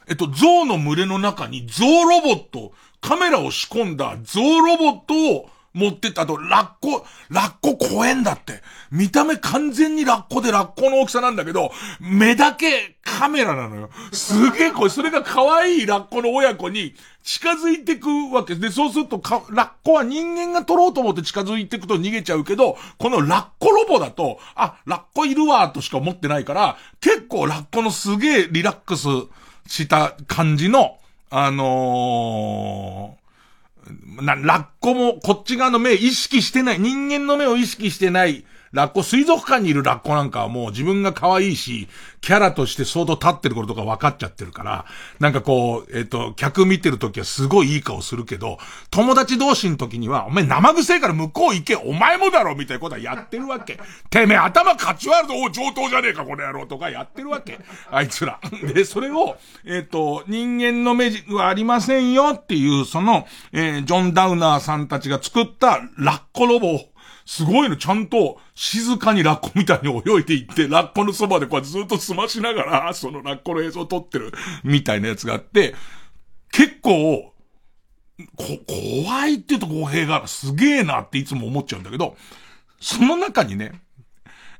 えっと、象の群れの中に象ロボット、カメラを仕込んだ象ロボットを持ってったあと、ラッコ、ラッコ怖えんだって。見た目完全にラッコでラッコの大きさなんだけど、目だけカメラなのよ。すげえこれ、それが可愛いラッコの親子に近づいてくわけで、そうするとか、ラッコは人間が撮ろうと思って近づいてくと逃げちゃうけど、このラッコロボだと、あ、ラッコいるわ、としか思ってないから、結構ラッコのすげえリラックスした感じの、あのー、な、ラッコもこっち側の目意識してない、人間の目を意識してない、ラッコ、水族館にいるラッコなんかはもう自分が可愛いし、キャラとして相当立ってることが分かっちゃってるから、なんかこう、えっ、と、客見てるときはすごいいい顔するけど、友達同士の時には、お前生臭いから向こう行け、お前もだろみたいなことはやってるわけ。てめえ頭かち割るぞ、お上等じゃねえか、この野郎とかやってるわけ。あいつら。で、それを、えっ、と、人間の目はありませんよっていう、その、えージョン・ダウナーさんたちが作ったラッコロボを、すごいの、ちゃんと静かにラッコみたいに泳いでいって、ラッコのそばでこうずっと済ましながら、そのラッコの映像を撮ってるみたいなやつがあって、結構、こ、怖いって言うと語弊がある。すげえなっていつも思っちゃうんだけど、その中にね、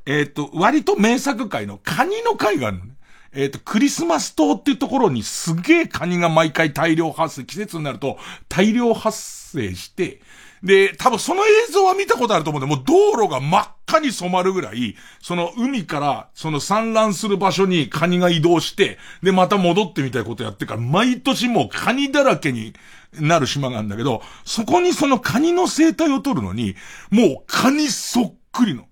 えっ、と、割と名作界のカニの回があるのね。えっ、と、クリスマス島っていうところにすげえカニが毎回大量発生、季節になると大量発生して、で、多分その映像は見たことあると思うんで、もう道路が真っ赤に染まるぐらい、その海からその産卵する場所にカニが移動して、で、また戻ってみたいことやってから、毎年もうカニだらけになる島があるんだけど、そこにそのカニの生態を取るのに、もうカニそっくりの。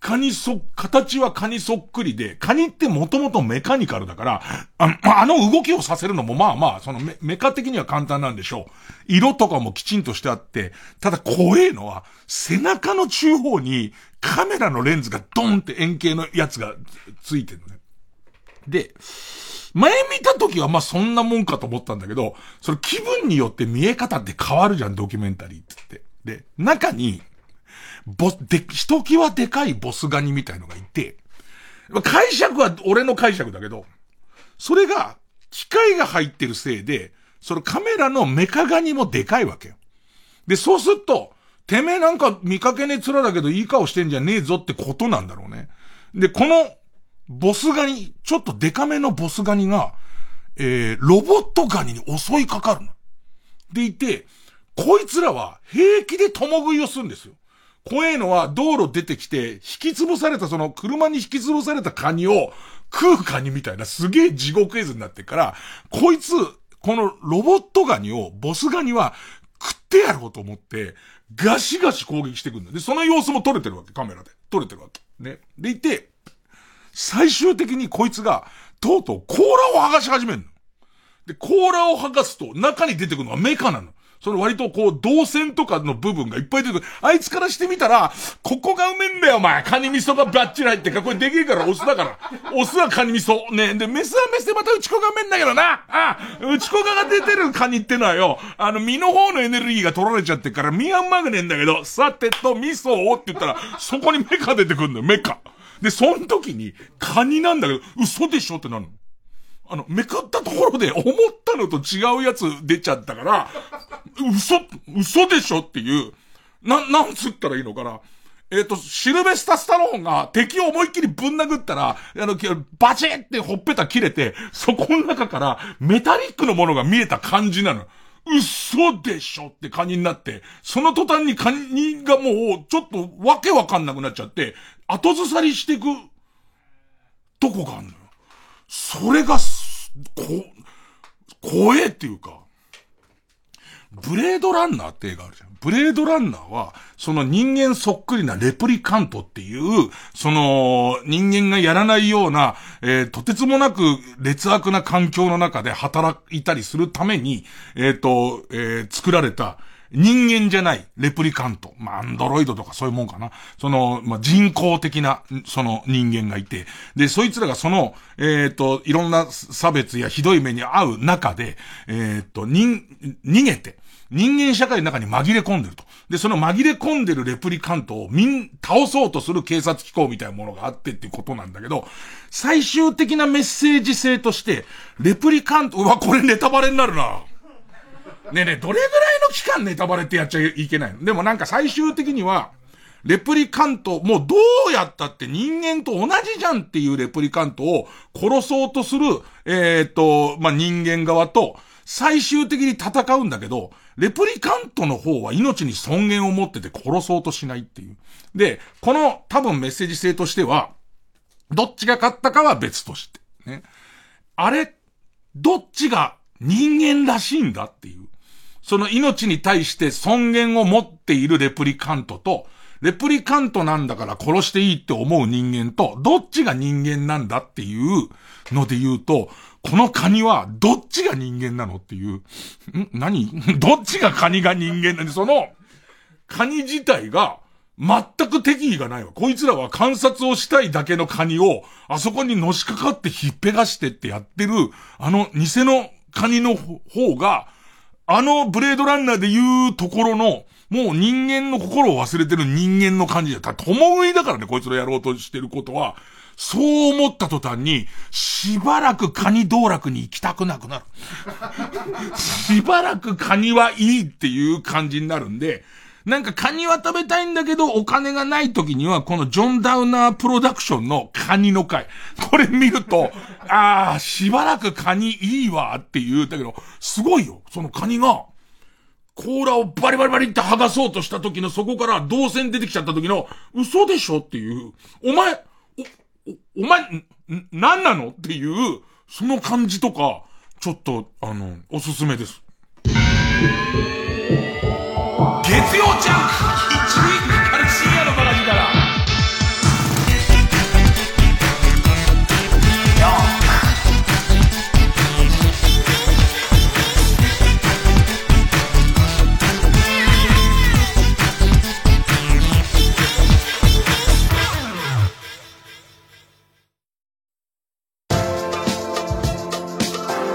カニそ、形はカニそっくりで、カニってもともとメカニカルだから、ああの動きをさせるのもまあまあ、そのメメカ的には簡単なんでしょう。色とかもきちんとしてあって、ただ怖えのは、背中の中央にカメラのレンズがドンって円形のやつがついてるのね。で、前見た時はまあそんなもんかと思ったんだけど、それ気分によって見え方って変わるじゃん、ドキュメンタリーってって。で、中に、ボス、で、ひときわでかいボスガニみたいのがいて、解釈は俺の解釈だけど、それが、機械が入ってるせいで、そのカメラのメカガニもでかいわけよ。で、そうすると、てめえなんか見かけねえ面だけどいい顔してんじゃねえぞってことなんだろうね。で、この、ボスガニ、ちょっとデカめのボスガニが、えー、ロボットガニに襲いかかるの。でいて、こいつらは平気で共食いをするんですよ。怖えのは道路出てきて、引き潰されたその車に引き潰されたカニを食うカニみたいなすげえ地獄絵図になってから、こいつ、このロボットガニを、ボスガニは食ってやろうと思って、ガシガシ攻撃してくるんだ。で、その様子も撮れてるわけ、カメラで。撮れてるわけ。ね。でいて、最終的にこいつが、とうとう甲羅を剥がし始めるの。で、甲羅を剥がすと、中に出てくるのはメカなの。その割とこう、動線とかの部分がいっぱい出てくる。あいつからしてみたら、ここがうめんだよ、お前。カニ味噌がバッチリ入ってか、これできるからオスだから。オスはカニ味噌。ね。で、メスはメスでまた内子がうめんだけどな。ああ、内子がが出てるカニってのはよ、あの、身の方のエネルギーが取られちゃってから、身はうまくねえんだけど、さてと味噌をって言ったら、そこにメカ出てくるんだよ、メカ。で、その時に、カニなんだけど、嘘でしょってなるの。あの、めくったところで思ったのと違うやつ出ちゃったから、嘘、嘘でしょっていう、な、なんつったらいいのかな。えっ、ー、と、シルベスタ・スタローンが敵を思いっきりぶん殴ったら、あの、バチってほっぺた切れて、そこの中からメタリックのものが見えた感じなの。嘘でしょってカニになって、その途端にカニがもう、ちょっとわけわかんなくなっちゃって、後ずさりしていく、とこがあるのよ。それがこ、怖えっていうか、ブレードランナーって映画あるじゃん。ブレードランナーは、その人間そっくりなレプリカントっていう、その人間がやらないような、えー、とてつもなく劣悪な環境の中で働いたりするために、えっ、ー、と、えー、作られた、人間じゃない、レプリカント。まあ、アンドロイドとかそういうもんかな。その、まあ、人工的な、その人間がいて。で、そいつらがその、えっ、ー、と、いろんな差別やひどい目に遭う中で、えっ、ー、と、人、逃げて、人間社会の中に紛れ込んでると。で、その紛れ込んでるレプリカントをみん、倒そうとする警察機構みたいなものがあってっていうことなんだけど、最終的なメッセージ性として、レプリカント、うわ、これネタバレになるな。ねえねえ、どれぐらいの期間ネタバレってやっちゃいけないの？でもなんか最終的には、レプリカント、もうどうやったって人間と同じじゃんっていうレプリカントを殺そうとする、えっ、ー、と、まあ、人間側と、最終的に戦うんだけど、レプリカントの方は命に尊厳を持ってて殺そうとしないっていう。で、この多分メッセージ性としては、どっちが勝ったかは別として。ね。あれ、どっちが人間らしいんだっていう。その命に対して尊厳を持っているレプリカントと、レプリカントなんだから殺していいって思う人間と、どっちが人間なんだっていうので言うと、このカニはどっちが人間なのっていう、ん？何？どっちがカニが人間なのその、カニ自体が、全く敵意がないわ。こいつらは観察をしたいだけのカニを、あそこにのしかかってひっぺがしてってやってる、あの偽のカニの方が、あのブレードランナーで言うところの、もう人間の心を忘れてる人間の感じだ。た、共食いだからね、こいつのやろうとしてることは。そう思った途端に、しばらくカニ道楽に行きたくなくなる。しばらくカニはいいっていう感じになるんで、なんかカニは食べたいんだけど、お金がない時には、このジョン・ダウナープロダクションのカニの回。これ見ると、ああ、しばらくカニいいわっていう、だけど、すごいよ。そのカニが、甲羅をバリバリバリって剥がそうとした時のそこから動線出てきちゃった時の、嘘でしょっていう、お前、お、お、お前、ん、なんなのっていう、その感じとか、ちょっと、あの、おすすめです。月曜ジャンク。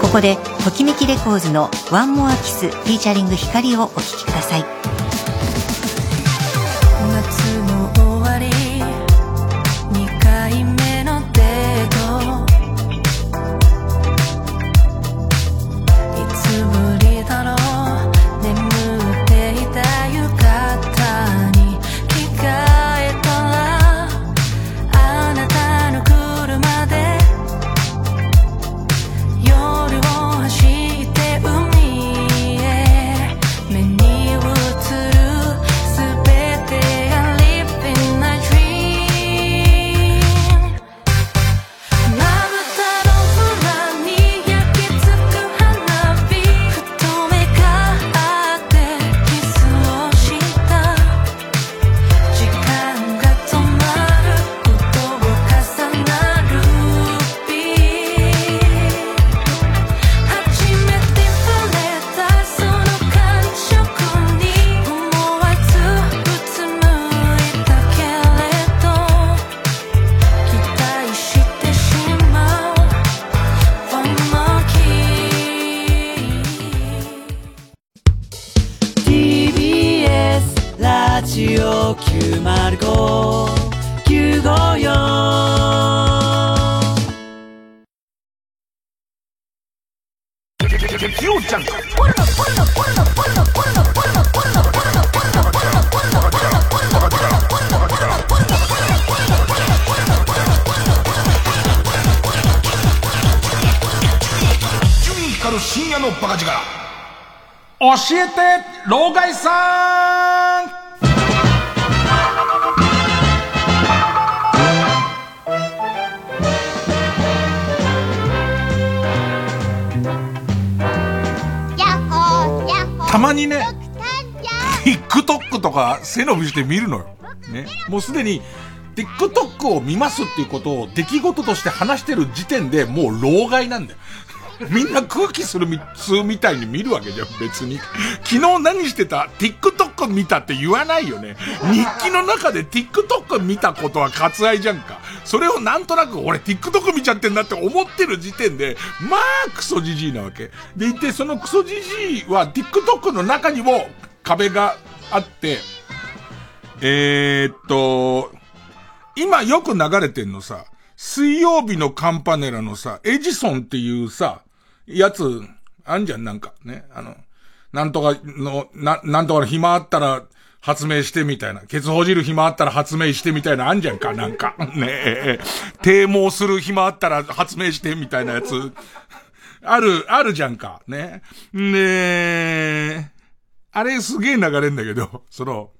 ここでときめきレコーズのワンモアキスフィーチャリング光をお聴きください。背伸びして見るのよ。ね。もうすでに TikTok を見ますっていうことを出来事として話してる時点でもう老害なんだよ。みんな空気するみ、通みたいに見るわけじゃん、別に。昨日何してた ?TikTok 見たって言わないよね。日記の中で TikTok 見たことは割愛じゃんか。それをなんとなく俺 TikTok 見ちゃってんだって思ってる時点で、まあクソじじいなわけ。でいて、そのクソじじいは TikTok の中にも壁があって、えー、っと、今よく流れてんのさ、水曜日のカンパネラのさ、エジソンっていうさ、やつ、あんじゃん、なんか、ね。あの、なんとかの、な、なんとかの暇あったら発明してみたいな。ケツほじる暇あったら発明してみたいな、あんじゃんか、なんか。ねえ、低毛する暇あったら発明してみたいなやつ。ある、あるじゃんか、ね。ねえあれすげえ流れんだけど、その、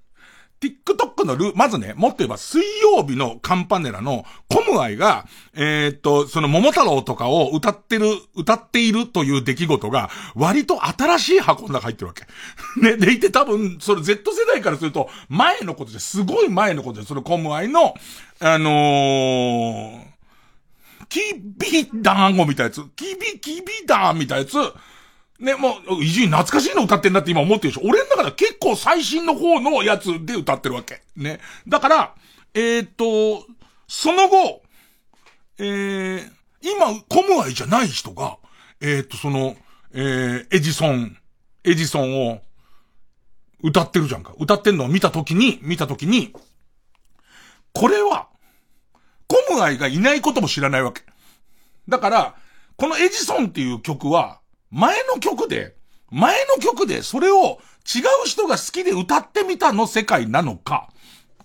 TikTok のルまずね、もっと言えば水曜日のカンパネラのコムアイが、えー、っと、その桃太郎とかを歌ってる、歌っているという出来事が、割と新しい箱の中入ってるわけ。ね、でいて多分、それ Z 世代からすると、前のことですごい前のことで、そのコムアイの、あのー、キビダンゴみたいなやつ、キビ、キビダンみたいなやつ、ね、もう、いじ懐かしいの歌ってんなって今思ってるでしょ俺の中では結構最新の方のやつで歌ってるわけ。ね。だから、えっ、と、その後、えー、今、コムアイじゃない人が、えっ、と、その、えー、エジソン、エジソンを歌ってるじゃんか。歌ってんのを見たときに、見たときに、これは、コムアイがいないことも知らないわけ。だから、このエジソンっていう曲は、前の曲で、前の曲でそれを違う人が好きで歌ってみたの世界なのか、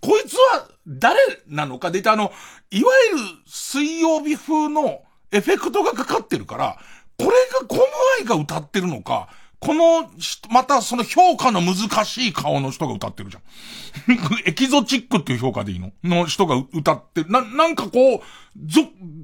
こいつは誰なのかでいてあの、いわゆる水曜日風のエフェクトがかかってるから、これがコムアイが歌ってるのか、この、またその評価の難しい顔の人が歌ってるじゃん。エキゾチックっていう評価でいいの？の人が歌ってる。な、なんかこう、ぞ、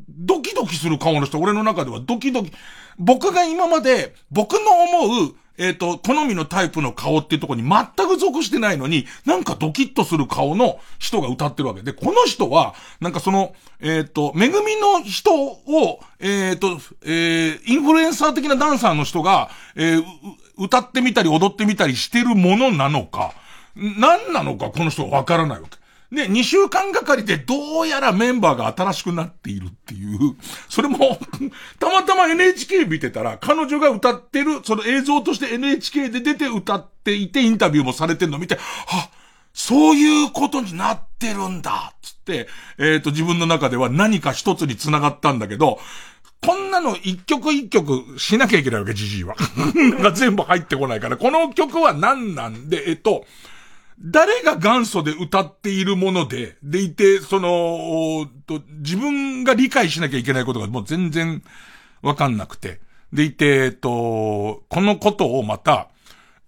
ドキドキする顔の人、俺の中ではドキドキ、僕が今まで、僕の思う、えっ、ー、と、好みのタイプの顔っていうとこに全く属してないのに、なんかドキッとする顔の人が歌ってるわけで、この人は、なんかその、えっ、ー、と、めぐみの人を、えっ、ー、と、えー、インフルエンサー的なダンサーの人が、えー、歌ってみたり踊ってみたりしてるものなのか、何なのかこの人はわからないわけ。で、2週間がかりでどうやらメンバーが新しくなっているっていう、それも たまたま NHK 見てたら、彼女が歌ってる、その映像として NHK で出て歌っていてインタビューもされてるのを見て、あ、そういうことになってるんだつって、えっ、ー、と、自分の中では何か一つに繋がったんだけど、こんなの一曲一曲しなきゃいけないわけ、じじいは。が全部入ってこないから、この曲は何なんで、えっと、誰が元祖で歌っているもので、でいて、その、と、自分が理解しなきゃいけないことがもう全然わかんなくて。でいて、えっと、このことをまた、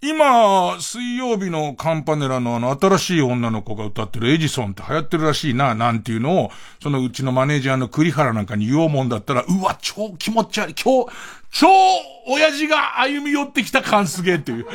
今、水曜日のカンパネラのあの新しい女の子が歌ってるエジソンって流行ってるらしいな、なんていうのを、そのうちのマネージャーの栗原なんかに言おうもんだったら、うわ、超気持ち悪い。今日、超親父が歩み寄ってきた感すげえっていう。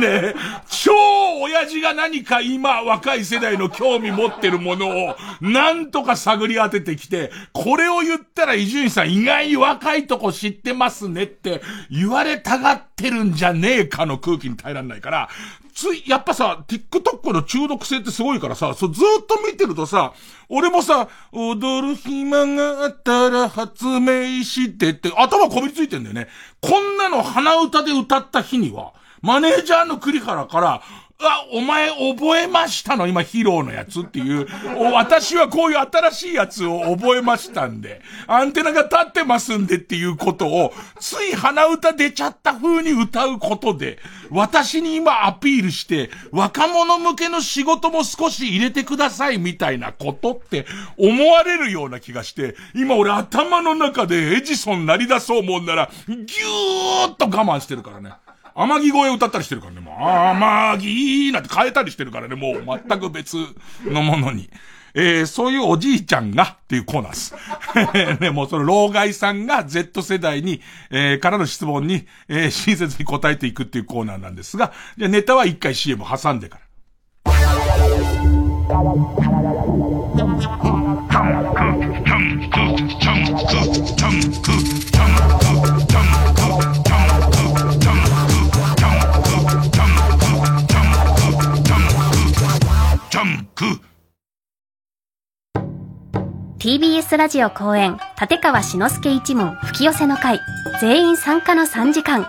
ね超親父が何か今若い世代の興味持ってるものをなんとか探り当ててきて、これを言ったら伊集院さん意外に若いとこ知ってますねって言われたがってるんじゃねえかの空気に耐えらんないから、つい、やっぱさ、TikTok の中毒性ってすごいからさ、そうずっと見てるとさ、俺もさ、踊る暇があったら発明してって頭こびりついてんだよね。こんなの鼻歌で歌った日には、マネージャーの栗原から、あ、お前覚えましたの？今、ヒローのやつっていう、私はこういう新しいやつを覚えましたんで、アンテナが立ってますんでっていうことを、つい鼻歌出ちゃった風に歌うことで、私に今アピールして、若者向けの仕事も少し入れてくださいみたいなことって思われるような気がして、今俺頭の中でエジソンなり出そうもんなら、ぎゅーっと我慢してるからね。天城声歌ったりしてるからね、もう、天城なんて変えたりしてるからね、もう全く別のものに。えー、そういうおじいちゃんがっていうコーナーです。ね、もうその老害さんが Z 世代に、えー、からの質問に、えー、親切に答えていくっていうコーナーなんですが、じゃネタは一回 CM 挟んでから。TBS ラジオ公演立川志の輔一門吹き寄せの会全員参加の3時間。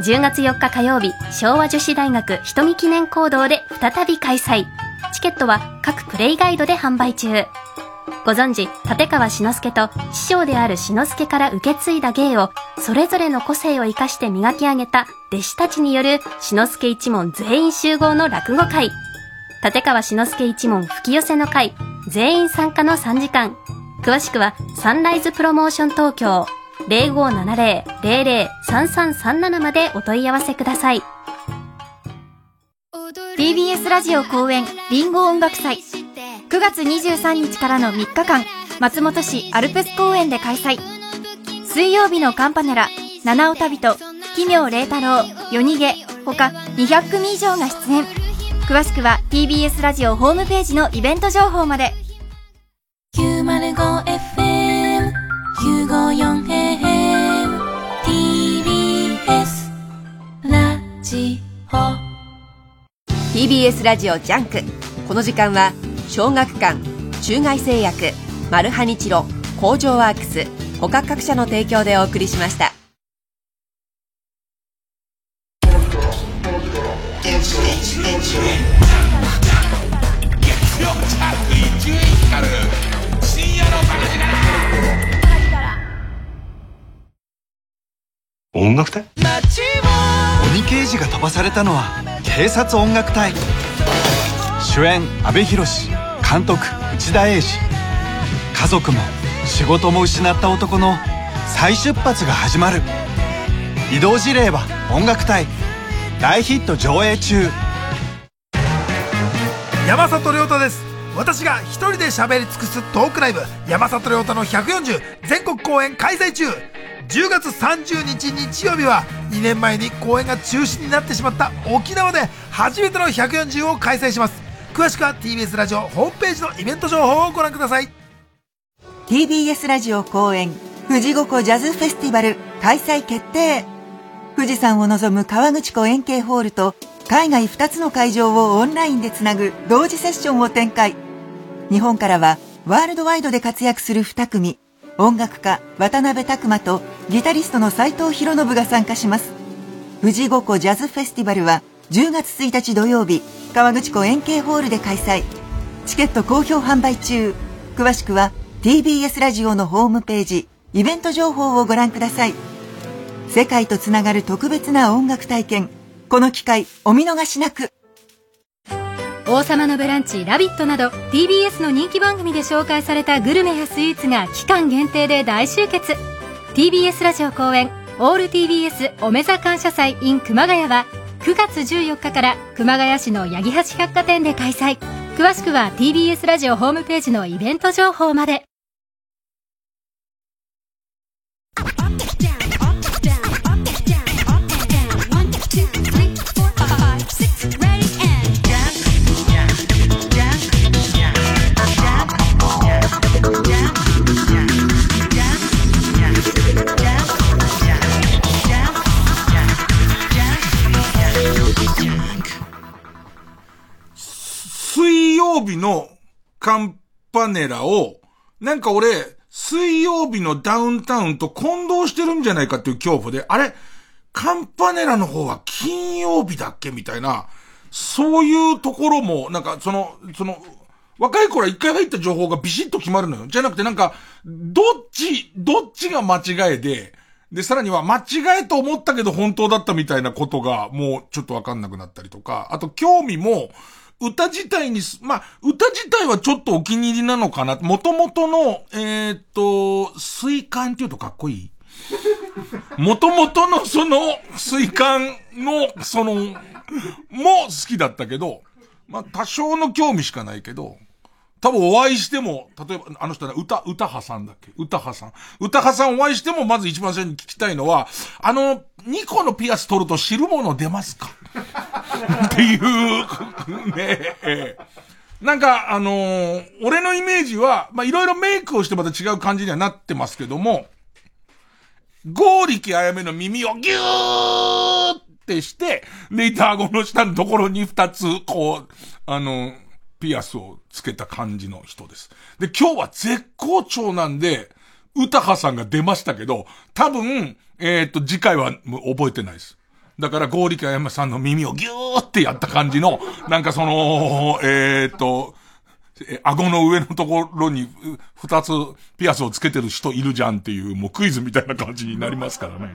10月4日火曜日昭和女子大学瞳記念講堂で再び開催。チケットは各プレイガイドで販売中。ご存知、立川志の輔と師匠である志の輔から受け継いだ芸を、それぞれの個性を生かして磨き上げた弟子たちによる志の輔一門全員集合の落語会。立川志の輔一門吹き寄せの会、全員参加の3時間。詳しくは、サンライズプロモーション東京0570-003337までお問い合わせください。TBS ラジオ公演リンゴ音楽祭9月23日からの3日間松本市アルプス公園で開催水曜日のカンパネラ七尾旅人奇妙麗太郎夜逃げ他200組以上が出演詳しくは TBS ラジオホームページのイベント情報まで。905FM954AM TBS ラジオ。TBS ラジオジャンク。この時間は小学館中外製薬マルハニチロ工場ワークス他各社の提供でお送りしました音楽隊？鬼刑事が飛ばされたのは警察音楽隊。主演阿部寛監督内田英二。家族も仕事も失った男の再出発が始まる。移動辞令は音楽隊。大ヒット上映中。山里亮太です。私が一人で喋り尽くすトークライブ。山里亮太の140全国公演開催中。10月30日日曜日は2年前に公演が中止になってしまった沖縄で初めての140を開催します。詳しくは TBS ラジオホームページのイベント情報をご覧ください。TBS ラジオ公演富士五湖ジャズフェスティバル開催決定。富士山を望む川口湖円形ホールと海外2つの会場をオンラインでつなぐ同時セッションを展開。日本からはワールドワイドで活躍する2組音楽家渡辺拓馬とギタリストの斉藤博信が参加します。富士五湖ジャズフェスティバルは10月1日土曜日川口湖円形ホールで開催。チケット好評販売中。詳しくは TBS ラジオのホームページイベント情報をご覧ください。世界とつながる特別な音楽体験。この機会お見逃しなく。王様のブランチ、ラビットなど TBS の人気番組で紹介されたグルメやスイーツが期間限定で大集結。TBS ラジオ公演オール TBS おめざ感謝祭 in 熊谷は9月14日から熊谷市の八木橋百貨店で開催。詳しくは TBS ラジオホームページのイベント情報まで。曜日のカンパネラを、なんか俺、水曜日のダウンタウンと混同してるんじゃないかっていう恐怖で、あれ、カンパネラの方は金曜日だっけみたいな、そういうところも、なんか、その、その、若い頃は一回入った情報がビシッと決まるのよ。じゃなくてなんか、どっち、どっちが間違いで、で、さらには間違えと思ったけど本当だったみたいなことがもうちょっとわかんなくなったりとか、あと興味も、歌自体に、まあ、歌自体はちょっとお気に入りなのかな。もともとの、えー、っと、水管って言うとかっこいい？もともとのその水管の、その、も好きだったけど、まあ、多少の興味しかないけど、多分お会いしても、例えば、あの人は歌、歌はさんだっけ？歌はさん。歌はさんお会いしても、まず一番最初に聞きたいのは、あの、2個のピアス取ると汁物出ますか？っていう、ね。なんか、あのー、俺のイメージは、ま、いろいろメイクをしてまた違う感じにはなってますけども、ゴーリキあやめの耳をギューってして、で、板顎の下のところに二つ、こう、あの、ピアスをつけた感じの人です。で、今日は絶好調なんで、歌羽さんが出ましたけど、多分、えっ、と、次回は覚えてないです。だから、ゴーリカヤさんの耳をギューってやった感じの、なんかその、えっ、と、顎の上のところに二つピアスをつけてる人いるじゃんっていう、もうクイズみたいな感じになりますからね。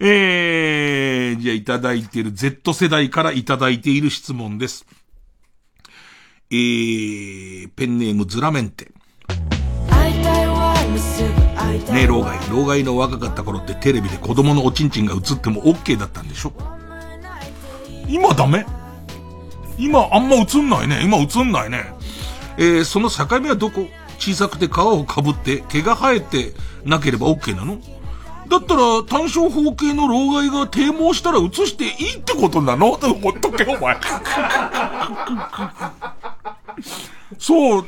えー、じゃあいただいている Z 世代からいただいている質問です。えー、ペンネームズラメンテ。ねえ、老害。老害の若かった頃ってテレビで子供のおちんちんが映っても OK だったんでしょ？今ダメ？今あんま映んないね。今映んないね。えー、その境目はどこ？小さくて皮をかぶって毛が生えてなければ OK なの？だったら単焦方形の老害が低毛したら映していいってことなの？と思っとけ、お前。そう、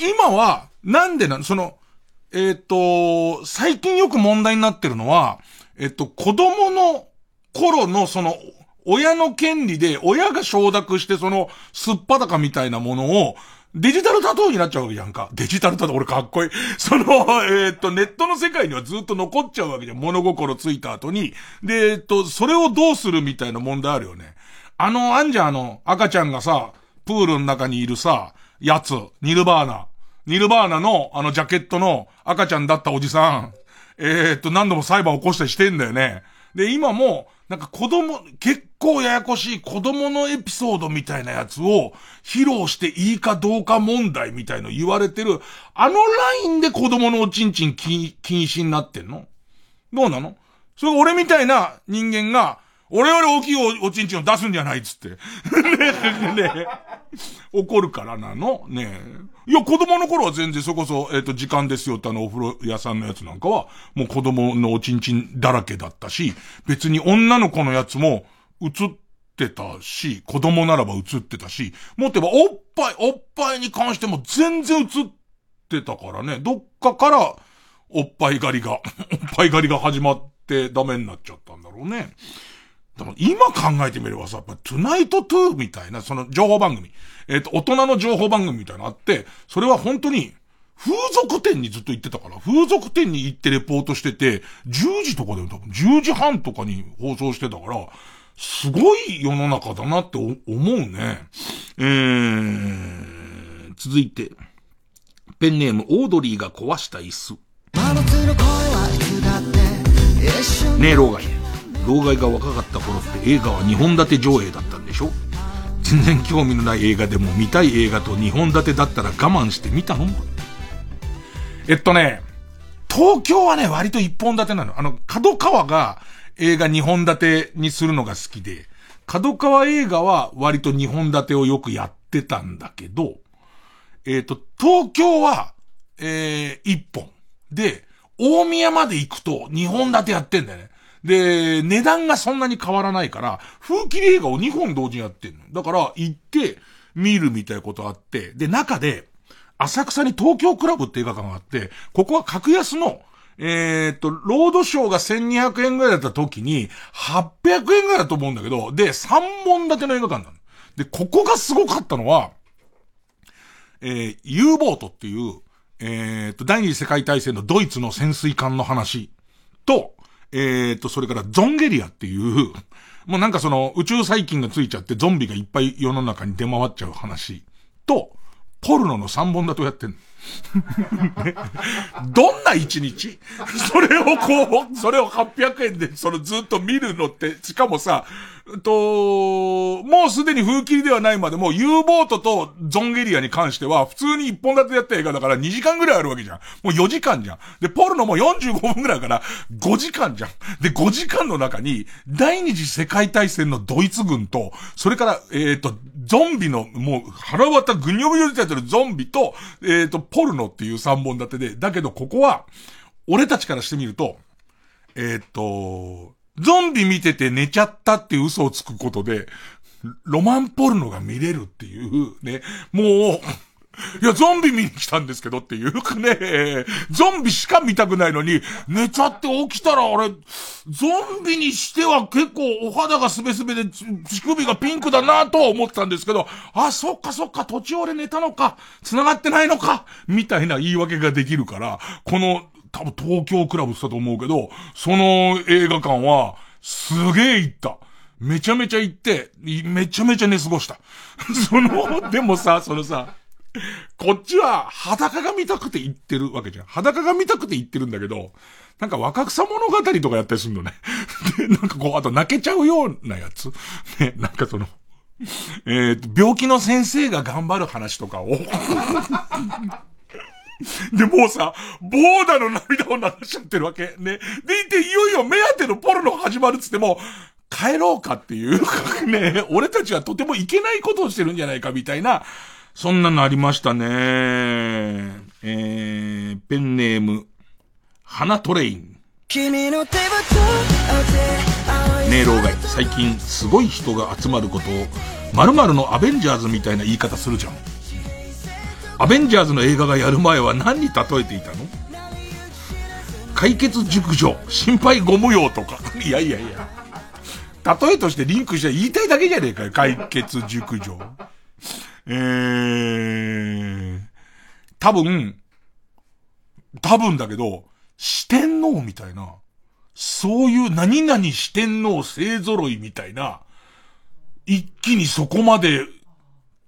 今は、なんでなのその、えっ、ー、と、最近よく問題になってるのは、えっ、と、子供の頃のその、親の権利で、親が承諾してその、すっぱだかみたいなものを、デジタルタトゥーになっちゃうわけじゃんか。デジタルタトゥー、俺かっこいい。その、えー、っと、ネットの世界にはずっと残っちゃうわけじゃん。物心ついた後に。で、えー、っと、それをどうするみたいな問題あるよね。あの、あんじゃん、あの、赤ちゃんがさ、プールの中にいるさ、やつ、ニルバーナ。ニルバーナの、あの、ジャケットの赤ちゃんだったおじさん。えー、っと、何度も裁判起こしたりしてんだよね。で、今も、なんか子供、結構ややこしい子供のエピソードみたいなやつを披露していいかどうか問題みたいの言われてる、あのラインで子供のおちんちん禁止になってんの？どうなの？それ俺みたいな人間が、俺より大きいおおちんちんを出すんじゃないっつって。ねね怒るからなのねいや、子供の頃は全然そこそ、えっ、ー、と、時間ですよってあのお風呂屋さんのやつなんかは、もう子供のおちんちんだらけだったし、別に女の子のやつも映ってたし、子供ならば映ってたし、もっと言えばおっぱい、おっぱいに関しても全然映ってたからね、どっかからおっぱい狩りが、おっぱい狩りが始まってダメになっちゃったんだろうね。でも今考えてみればさ、やっぱトゥナイトトゥーみたいな、その情報番組。えっ、ー、と、大人の情報番組みたいなのあって、それは本当に、風俗店にずっと行ってたから、風俗店に行ってレポートしてて、10時とかで多分10時半とかに放送してたから、すごい世の中だなって思うね。えー、続いて、ペンネームオードリーが壊した椅子。ねえ、老害。老害が若かった頃って映画は2本立て上映だったんでしょ？全然興味のない映画でも見たい映画と2本立てだったら我慢して見たの？えっとね、東京はね、割と1本立てなの。あの、角川が映画2本立てにするのが好きで、角川映画は割と2本立てをよくやってたんだけど、えっ、と、東京は、えー、1本。で、大宮まで行くと2本立てやってんだよね。で、値段がそんなに変わらないから、風切り映画を2本同時にやってんの。だから、行って、見るみたいなことあって、で、中で、浅草に東京クラブって映画館があって、ここは格安の、えー、っと、ロードショーが1200円ぐらいだった時に、800円ぐらいだと思うんだけど、で、3本立ての映画館なの。で、ここがすごかったのは、えー、U ボートっていう、えー、っと、第二次世界大戦のドイツの潜水艦の話と、えっ、と、それからゾンゲリアっていう、もうなんかその宇宙細菌がついちゃってゾンビがいっぱい世の中に出回っちゃう話と、ポルノの3本だとやってんの。どんな一日？それをこう、それを800円で、そのずっと見るのって、しかもさ、と、もうすでに風切りではないまでも、U ボートとゾンゲリアに関しては、普通に一本立てやった映画だから2時間ぐらいあるわけじゃん。もう4時間じゃん。で、ポルノも45分ぐらいから5時間じゃん。で、5時間の中に、第二次世界大戦のドイツ軍と、それから、えっ、ー、と、ゾンビの、もう腹渡ぐにょぐにょ出てるゾンビと、えっ、ー、と、ポルノっていう3本立てで、だけどここは、俺たちからしてみると、えっ、ー、と、ゾンビ見てて寝ちゃったって嘘をつくことで、ロマンポルノが見れるっていう、ね、もう、いや、ゾンビ見に来たんですけどっていうかね、ゾンビしか見たくないのに、寝ちゃって起きたらあれ、ゾンビにしては結構お肌がすべすべで、乳首がピンクだなとは思ったんですけど、あ、そっかそっか、途中俺寝たのか、繋がってないのか、みたいな言い訳ができるから、この多分東京クラブしたと思うけど、その映画館は、すげえ行った。めちゃめちゃ行って、めちゃめちゃ寝過ごした。その、でもさ、そのさ、こっちは裸が見たくて行ってるわけじゃん。裸が見たくて行ってるんだけど、なんか若草物語とかやったりするのね。で、なんかこう、あと泣けちゃうようなやつ。ね、なんかその、えっー、病気の先生が頑張る話とかを で、もうさ、ボーダの涙を流しちゃってるわけ。ね。でいて、いよいよ目当てのポルノ始まるっつっても、帰ろうかっていう ね、俺たちはとてもいけないことをしてるんじゃないかみたいな、そんなのありましたね。えー、ペンネーム、花トレイン。君の手ねえ、老害。最近、すごい人が集まることを、〇〇のアベンジャーズみたいな言い方するじゃん。アベンジャーズの映画がやる前は何に例えていたの？解決熟女、心配ご無用とか。いやいやいや。例えとしてリンクして言いたいだけじゃねえかよ。解決熟女。えー、多分、多分だけど、四天王みたいな、そういう何々四天王勢揃いみたいな、一気にそこまで、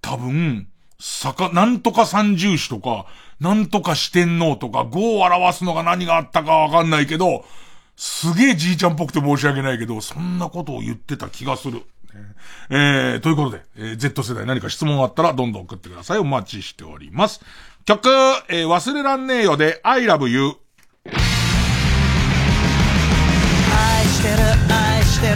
多分、さか、なんとか三重視とか、なんとか四天王とか、語を表すのが何があったかわかんないけど、すげえじいちゃんっぽくて申し訳ないけど、そんなことを言ってた気がする。えー、ということで、えー、Z 世代何か質問があったらどんどん送ってください。お待ちしております。曲、えー、忘れらんねえよで、I love you。愛してる、愛してる、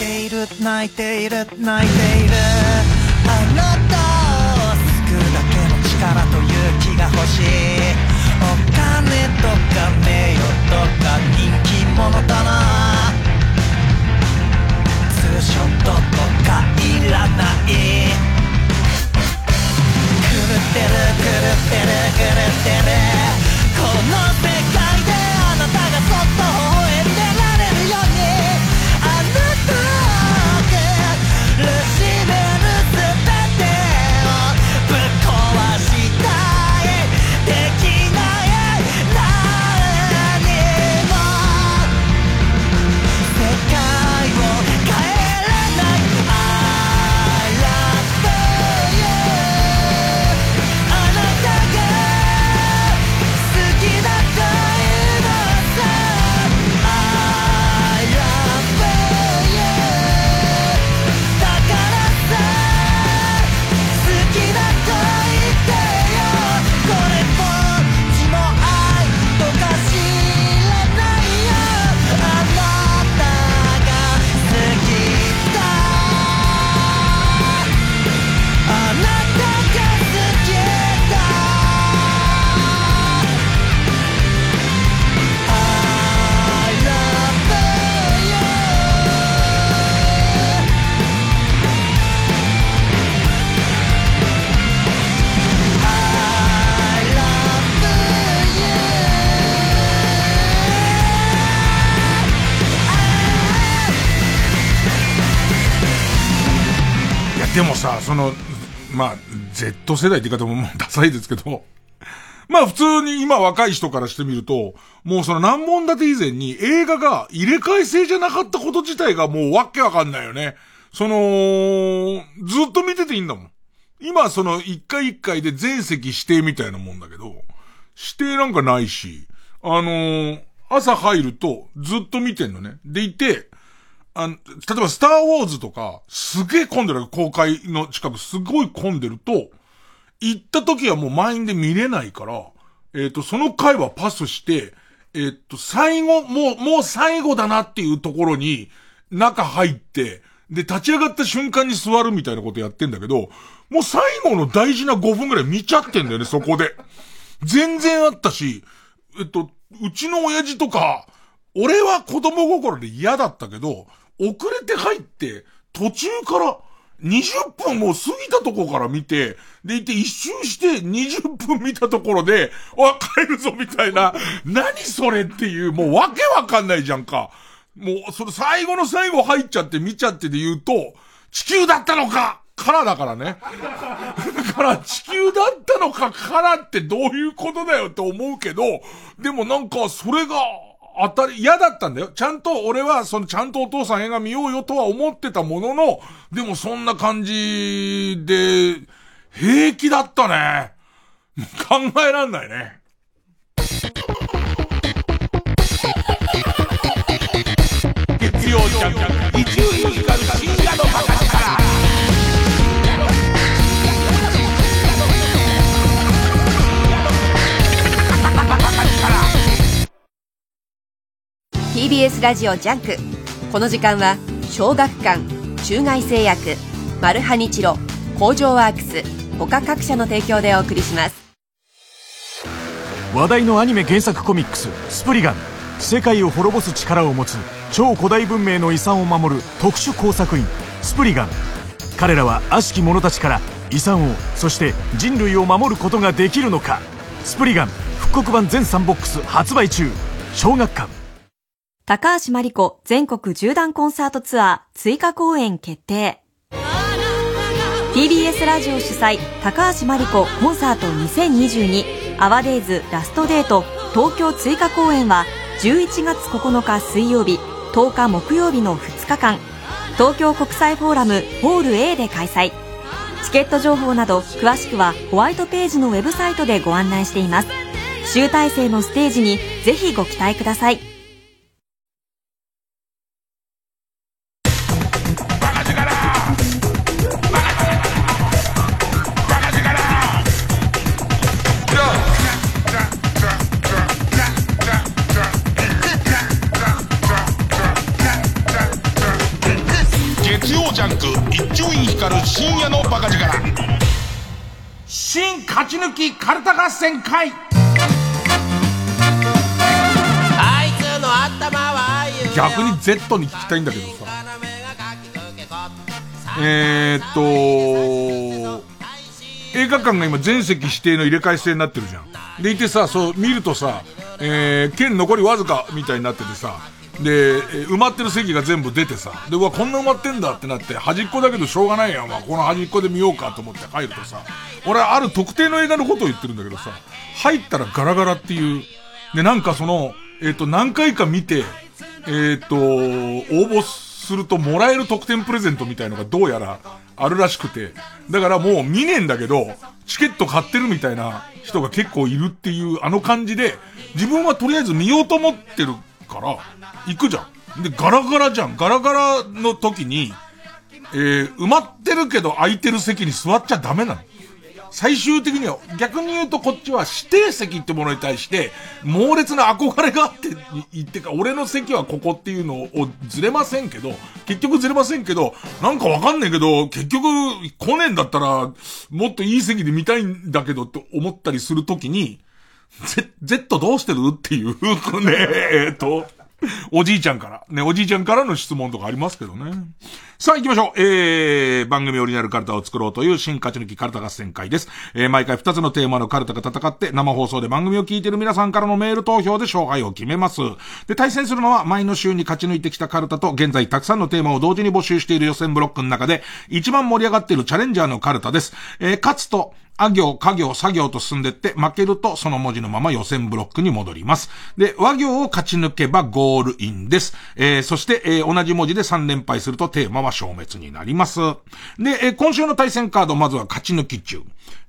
泣いている泣いているあなたを救うだけの力という気が欲しい。お金とか名誉とか人気者だな。ツーショットとかいらない。狂ってる狂ってる狂ってる。このその、まあ、Z 世代って言い方ももう ダサいですけど、まあ普通に今若い人からしてみると、もうその何本立て以前に映画が入れ替え制じゃなかったこと自体がもうわけわかんないよね。その、ずっと見てていいんだもん。今その一回一回で全席指定みたいなもんだけど、指定なんかないし、あのー、朝入るとずっと見てんのね。でいて、あ例えばスターウォーズとか、すげえ混んでる公開の近くすごい混んでると、行った時はもう満員で見れないから、えっ、ー、と、その回はパスして、えっ、ー、と、最後、もう、もう最後だなっていうところに、中入って、で、立ち上がった瞬間に座るみたいなことやってんだけど、もう最後の大事な5分ぐらい見ちゃってんだよね、そこで。全然あったし、えっと、うちの親父とか、俺は子供心で嫌だったけど、遅れて入って、途中から20分もう過ぎたとこから見て、でいて一周して20分見たところで、わ、帰るぞみたいな、何それっていう、もうわけわかんないじゃんか。もう、それ最後の最後入っちゃって見ちゃってで言うと、地球だったのかからだからね。だ から地球だったのかからってどういうことだよって思うけど、でもなんかそれが当たり、嫌だったんだよ。ちゃんと俺はそのちゃんとお父さん映画見ようよとは思ってたものの、でもそんな感じで、平気だったね。考えらんないね。月曜ジャンク、伊集院光深夜のバカ力。TBS ラジオジャンク。この時間は小学館中外製薬マルハニチロ工場ワークス他各社の提供でお送りします。話題のアニメ原作コミックス「スプリガン」世界を滅ぼす力を持つ超古代文明の遺産を守る特殊工作員スプリガン。彼らは悪しき者たちから遺産をそして人類を守ることができるのか。スプリガン復刻版全3ボックス発売中。小学館。高橋真理子全国縦断コンサートツアー追加公演決定。TBS ラジオ主催高橋真理子コンサート2022アワデイズラストデート。東京追加公演は11月9日水曜日10日木曜日の2日間。東京国際フォーラムホール A で開催。チケット情報など詳しくはホワイトページのウェブサイトでご案内しています。集大成のステージにぜひご期待ください。勝ち抜きカルタ合戦会。逆に Z に聞きたいんだけどさ。えー、っと映画館が今全席指定の入れ替え制になってるじゃん。でいてさそう見るとさ、えー、剣残りわずかみたいになっててさで、埋まってる席が全部出てさ、で、うわ、こんな埋まってんだってなって、端っこだけどしょうがないやん、まあ、この端っこで見ようかと思って入るとさ、俺はある特定の映画のことを言ってるんだけどさ、入ったらガラガラっていう、で、なんかその、えっ、ー、と、何回か見て、えっ、ー、と、応募するともらえる特典プレゼントみたいのがどうやらあるらしくて、だからもう見ねえんだけど、チケット買ってるみたいな人が結構いるっていうあの感じで、自分はとりあえず見ようと思ってるから、行くじゃん。で、ガラガラじゃん。ガラガラの時に、えー、埋まってるけど空いてる席に座っちゃダメなの。最終的には、逆に言うとこっちは指定席ってものに対して、猛烈な憧れがあって言ってか、俺の席はここっていうのをずれませんけど、結局ずれませんけど、なんかわかんないけど、結局来ねえんだったら、もっといい席で見たいんだけどって思ったりするときに、Z、Z どうしてる？っていう、ね、えっと、おじいちゃんから、ね、おじいちゃんからの質問とかありますけどね。さあ行きましょう。えー、番組オリジナルカルタを作ろうという新勝ち抜きカルタ合戦会です。えー、毎回2つのテーマのカルタが戦って生放送で番組を聞いている皆さんからのメール投票で勝敗を決めます。で、対戦するのは前の週に勝ち抜いてきたカルタと現在たくさんのテーマを同時に募集している予選ブロックの中で一番盛り上がっているチャレンジャーのカルタです。えー、勝つとあ行、家行、作業と進んでって、負けるとその文字のまま予選ブロックに戻ります。で、和行を勝ち抜けばゴールインです。えー、そして、えー、同じ文字で3連敗するとテーマは消滅になります。で、え、今週の対戦カード、まずは勝ち抜き中。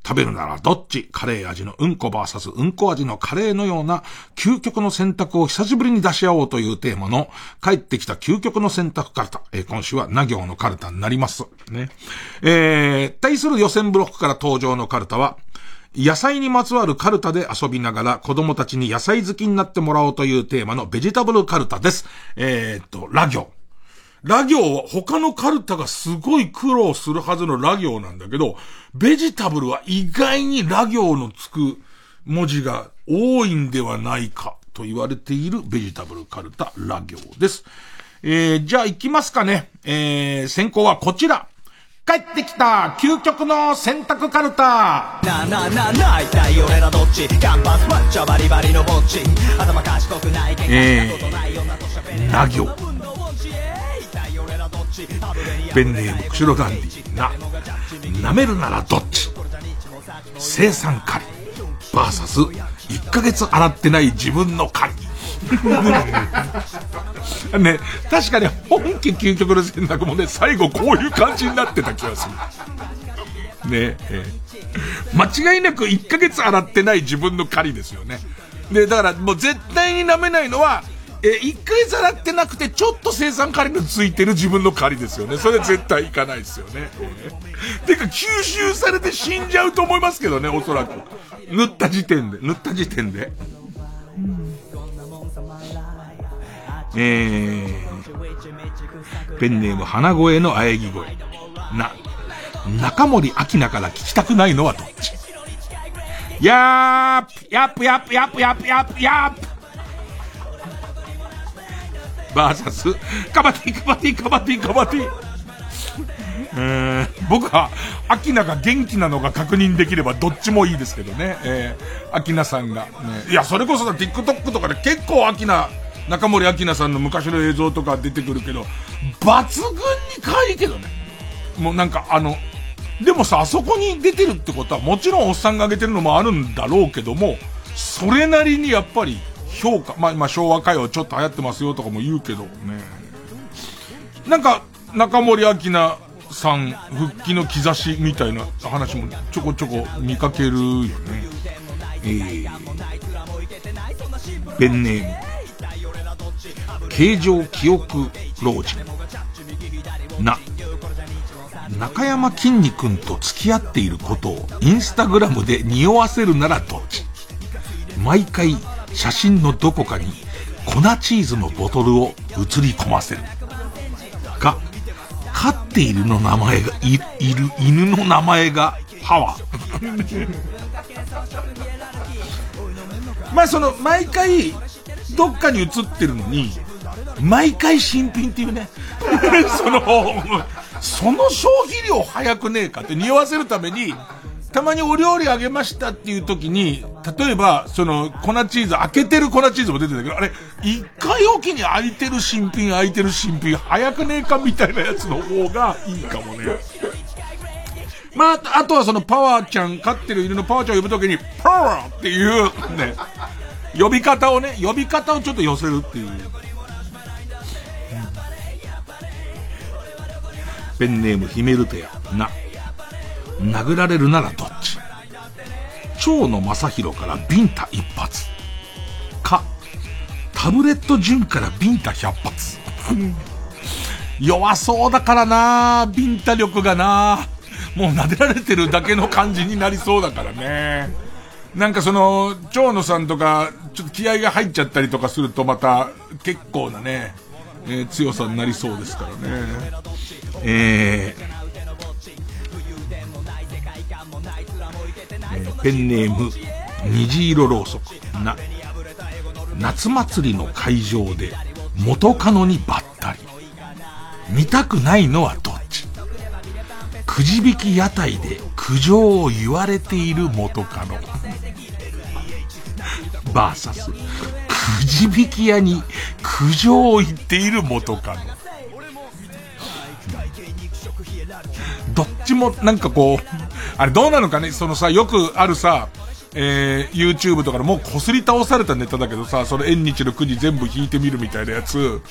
食べるならどっち？カレー味のうんこバーサスうんこ味のカレーのような究極の選択を久しぶりに出し合おうというテーマの帰ってきた究極の選択カルタ。えー、今週はな行のカルタになります。ね。えー、対する予選ブロックから登場のカルタは、野菜にまつわるカルタで遊びながら子供たちに野菜好きになってもらおうというテーマのベジタブルカルタです。えー、っと、ラ行。ラ行は他のカルタがすごい苦労するはずのラ行なんだけど、ベジタブルは意外にラ行のつく文字が多いんではないかと言われているベジタブルカルタラ行です。えー、じゃあ行きますかね。えー、先行はこちら。帰ってきた究極の選択カルタなななな一体俺らどっち？キャンパスマッチャバリバリのぼっち頭賢くないえー、な行ペンネーム釧路ダンディな。舐めるならどっち？生産狩り。バーサス1ヶ月洗ってない自分の狩り。ね、確かに本家究極の選択もね、最後こういう感じになってた気がする。ねえ、間違いなく1ヶ月洗ってない自分の狩りですよね。で、だからもう絶対に舐めないのは、え1ヶ月洗ってなくてちょっと生産狩りのついてる自分の狩りですよね。それ絶対いかないですよね。てか吸収されて死んじゃうと思いますけどね、おそらく。塗った時点で、塗った時点で。えー、ペンネーム花声の喘ぎ声。な、中森明菜から聞きたくないのはどっち？やーやっぷやっぷやっぷやっぷやっぷやっぷバーサス、カバティカバティカバティカバティ。えー、僕は、アキナが元気なのが確認できればどっちもいいですけどね。えー、アキナさんが、ね。いや、それこそ TikTok とかで結構アキナ中森明菜さんの昔の映像とか出てくるけど、抜群に可愛いけどね。もうなんかあの、でもさ、あそこに出てるってことは、もちろんおっさんが上げてるのもあるんだろうけども、それなりにやっぱり評価、まあ今昭和歌謡ちょっと流行ってますよとかも言うけどね。なんか、中森明菜さん復帰の兆しみたいな話もちょこちょこ見かけるよね。えー、ペンネーム、形状記憶老人。な、中山きんに君と付き合っていることをインスタグラムで匂わせるならどっち？毎回写真のどこかに粉チーズのボトルを映り込ませる。が、飼っているの名前が、い、いる犬の名前がハワ。まあその、毎回、どっかに映ってるのに、毎回新品っていうね。その、その消費量早くねえかって匂わせるために、たまにお料理あげましたっていう時に、例えば、その、粉チーズ、開けてる粉チーズも出てたけど、あれ、一回おきに開いてる新品、開いてる新品、早くねえかみたいなやつの方がいいかもね。まあ、あとはそのパワーちゃん、飼ってる犬のパワーちゃんを呼ぶときに、パワーっていう、ね、呼び方をね、呼び方をちょっと寄せるっていう。ペンネームヒメルテア、な。殴られるならどっち？蝶野正宏からビンタ一発。か、タブレット順からビンタ百発。弱そうだからなビンタ力がなもう撫でられてるだけの感じになりそうだからね。なんかその、蝶野さんとか、ちょっと気合が入っちゃったりとかするとまた、結構なね、えー、強さになりそうですからね。えー、ペンネーム、虹色ろうそく。な、夏祭りの会場で、元カノにばったり。見たくないのはどっち？くじ引き屋台で苦情を言われている元カノ。バーサス、くじ引き屋に苦情を言っている元カノ。どっちもなんかこう、あれどうなのかね？そのさ、よくあるさ、えー、YouTube とかでもう擦り倒されたネタだけどさ、その縁日のくじ全部引いてみるみたいなやつ、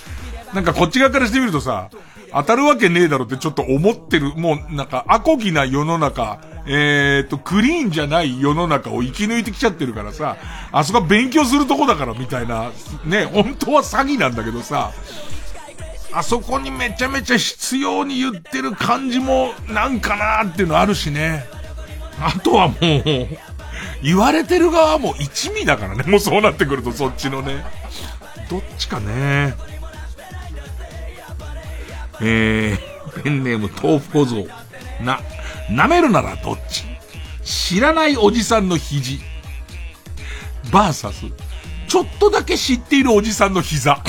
なんかこっち側からしてみるとさ、当たるわけねえだろってちょっと思ってる、もうなんか、アコギな世の中、えーと、クリーンじゃない世の中を生き抜いてきちゃってるからさ、あそこは勉強するとこだからみたいな、ね、本当は詐欺なんだけどさ、あそこにめちゃめちゃ必要に言ってる感じもなんかなーっていうのあるしね。あとはもう、言われてる側も一味だからね。もうそうなってくるとそっちのね。どっちかね。えー、ペンネーム豆腐小僧。な、舐めるならどっち？知らないおじさんの肘。バーサス。ちょっとだけ知っているおじさんの膝。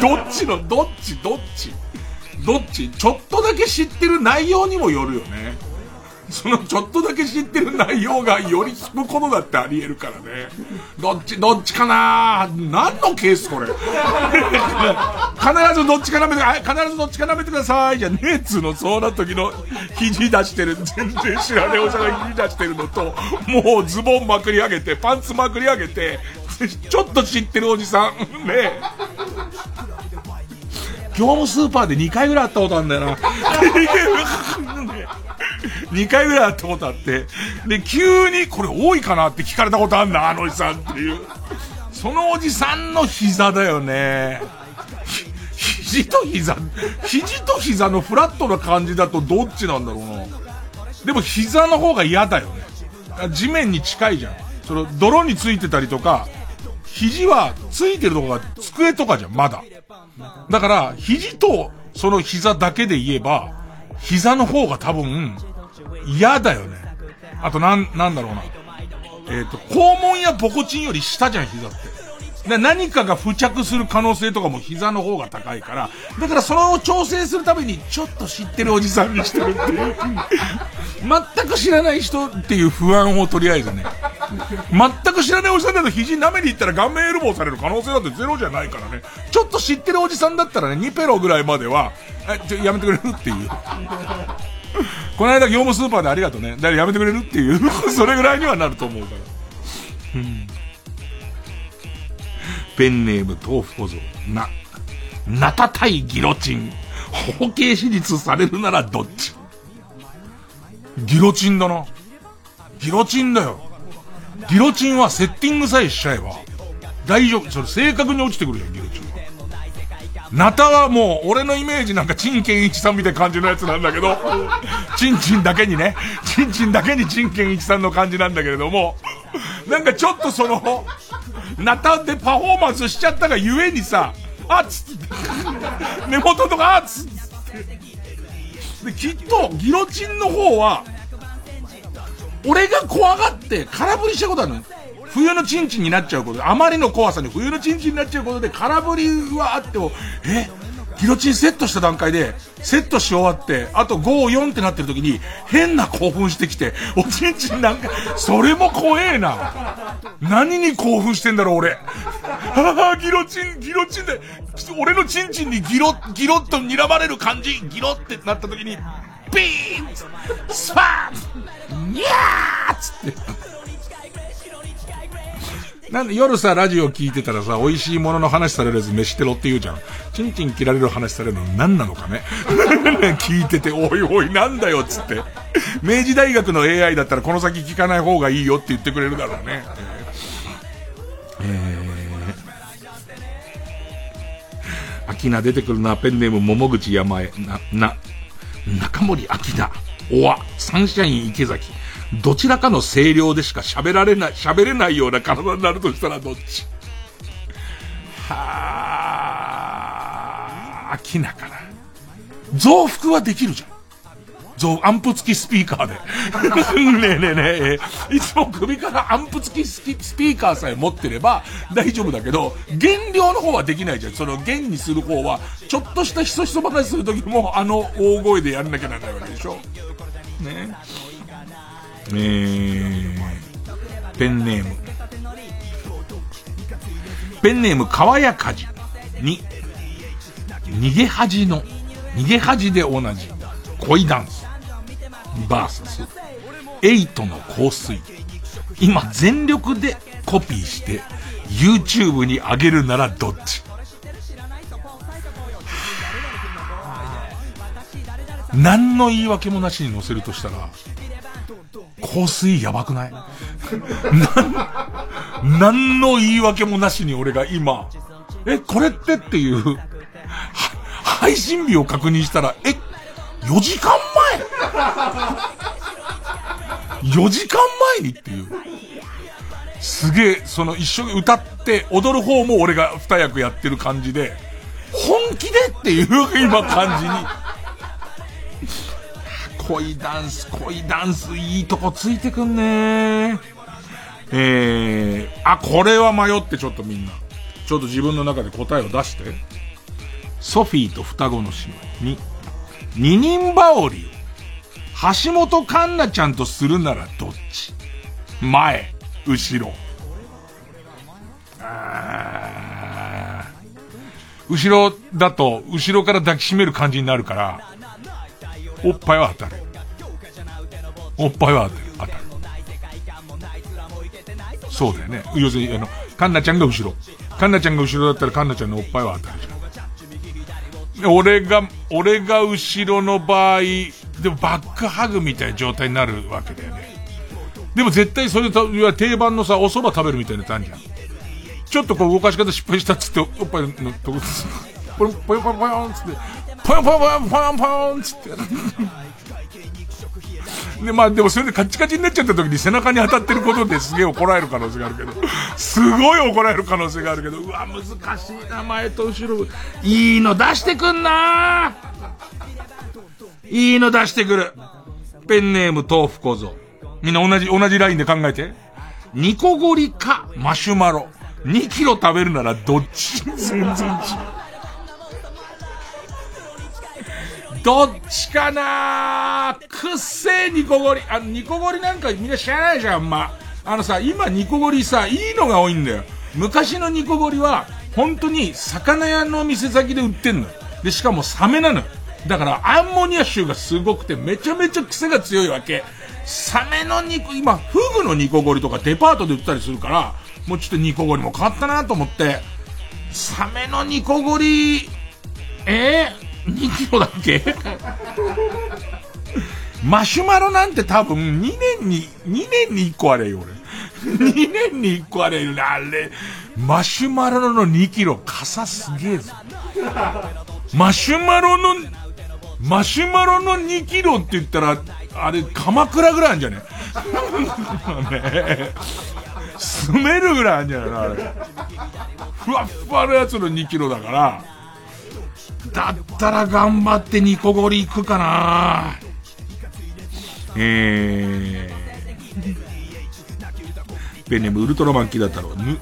どっちの、どっち、どっち？どっち？ちょっとだけ知ってる内容にもよるよね。そのちょっとだけ知ってる内容がより引くことだってあり得るからね。どっち、どっちかな？何のケースこれ？必ずどっちか舐めて、必ずどっちか舐めてくださいじゃねえっつうの、そうな時の肘出してる、全然知らねえおじさんが肘出してるのと、もうズボンまくり上げて、パンツまくり上げて、ちょっと知ってるおじさん、ね業務スーパーで2回ぐらい会ったことあるんだよな。2回ぐらい会ったことあって、で、急にこれ多いかなって聞かれたことあんな、あのおじさんっていう。そのおじさんの膝だよね。肘と膝、肘と膝のフラットな感じだとどっちなんだろうな。でも膝の方が嫌だよね。地面に近いじゃん。その泥についてたりとか、肘はついてるとこが机とかじゃん、まだ。だから、肘とその膝だけで言えば、膝の方が多分、嫌だよね。あとなん、なんだろうな。えっ、ー、と、肛門やポコチンより下じゃん、膝って。で何かが付着する可能性とかも膝の方が高いから、だからそれを調整するために、ちょっと知ってるおじさんにしてるっていう。全く知らない人っていう不安をとりあえずね。全く知らないおじさんだと肘舐めに行ったら顔面エルボーされる可能性だってゼロじゃないからね。ちょっと知ってるおじさんだったらね、2ペロぐらいまでは、え、ちょ、やめてくれるっていう。この間業務スーパーでありがとうね。だからやめてくれるっていうそれぐらいにはなると思うから。うんペンネーム豆腐小僧。な、なたたいギロチン。包茎手術されるならどっち？ギロチンだな。ギロチンだよ。ギロチンはセッティングさえしちゃえば、大丈夫。それ正確に落ちてくるじゃん、ギロチン。ナタはもう、俺のイメージなんか、チンケンイチさんみたいな感じのやつなんだけど、チンチンだけにね、チンチンだけにチンケンイチさんの感じなんだけれども、なんかちょっとその、ナタでパフォーマンスしちゃったがゆえにさ、あっつって、根元とかあっつって。で、きっと、ギロチンの方は、俺が怖がって空振りしたことあるの冬のチンチンになっちゃうこと、あまりの怖さに冬のチンチンになっちゃうことで空振りはあっても、え？ギロチンセットした段階で、セットし終わって、あと5、4ってなってる時に、変な興奮してきて、おちんちんなんか、それも怖えな。何に興奮してんだろう、俺。はあ、ギロチン、ギロチンで、俺のチンチンにギロ、ギロッと睨まれる感じ、ギロってなった時に、ピーンスパーンニャーつって。なんで夜さ、ラジオ聞いてたらさ、美味しいものの話されるやつ飯テロって言うじゃん。チンチン切られる話されるの何なのかね。聞いてて、おいおいなんだよっつって。明治大学の AI だったらこの先聞かない方がいいよって言ってくれるだろうね。えー、秋名出てくるな、ペンネーム桃口山へ。な、な、中森秋名。おわ、サンシャイン池崎。どちらかの声量でしか喋られない、喋れないような体になるとしたらどっち？はあ、飽きなかな。増幅はできるじゃん。そう、アンプ付きスピーカーで。ねえねえねえ、いつも首からアンプ付きスピーカーさえ持ってれば大丈夫だけど、減量の方はできないじゃん。その減にする方は、ちょっとしたひそひそ話するときも、あの大声でやんなきゃならないわけでしょ。ねええー、ペンネーム。ペンネーム、川谷かじに、逃げ恥の、逃げ恥で同じ、恋ダンス、バーサス、エイトの香水。今全力でコピーして、YouTube に上げるならどっち？何の言い訳もなしに載せるとしたら、香水やばくない？何の言い訳もなしに俺が今、え、これって？っていう、配信日を確認したら、え、4時間前 ?4 時間前に？っていう。すげえ、その一緒に歌って踊る方も俺が二役やってる感じで、本気で？っていう今感じに。恋ダンス、恋ダンスいいとこついてくんねえー、あ、これは迷ってちょっとみんな。ちょっと自分の中で答えを出して。ソフィーと双子の姉妹に、二人羽織を、橋本環奈ちゃんとするならどっち？前、後ろ。後ろだと、後ろから抱きしめる感じになるから、おっぱいは当たる。おっぱいは当たる。当たる。そうだよね。要するに、あの、カンナちゃんが後ろ。カンナちゃんが後ろだったらカンナちゃんのおっぱいは当たるじゃん。俺が、俺が後ろの場合、でもバックハグみたいな状態になるわけだよね。でも絶対それと、定番のさ、お蕎麦食べるみたいなやつあるじゃん。ちょっとこう動かし方失敗したっつって、おっぱいのとこ、ポヨポヨポヨポヨンつって、ポヨポヨポヨンポヨンポンつって。で、まあでもそれでカッチカチになっちゃった時に背中に当たってることですげえ怒られる可能性があるけど、すごい怒られる可能性があるけど、うわ、難しいな、前と後ろ。いいの出してくんないいの出してくる。ペンネーム豆腐小僧。みんな同じ、同じラインで考えて。ニコゴリかマシュマロ。2キロ食べるならどっち全然違う。どっちかなくっせえニコゴリ。あの、ニコゴリなんかみんな知らないじゃん、まあのさ、今ニコゴリさ、いいのが多いんだよ。昔のニコゴリは、本当に魚屋の店先で売ってんの。で、しかもサメなの。だから、アンモニア臭がすごくて、めちゃめちゃ癖が強いわけ。サメの肉、今、フグのニコゴリとかデパートで売ったりするから、もうちょっとニコゴリも変わったなと思って、サメのニコゴリ、えー、2キロだっけ？マシュマロなんて多分2年に、2年に1個あれよ、俺。2年に1個あれよ、あれ。マシュマロの2キロ、傘すげえぞ。マシュマロの、マシュマロの2キロって言ったら、あれ、鎌倉ぐらいあるんじゃね？ね住めるぐらいあるんじゃないのあれ。ふわっふわのやつの2キロだから、だったら頑張ってニコゴリ行くかなえー、ペンネームウルトラマンキだったろう。ぬ、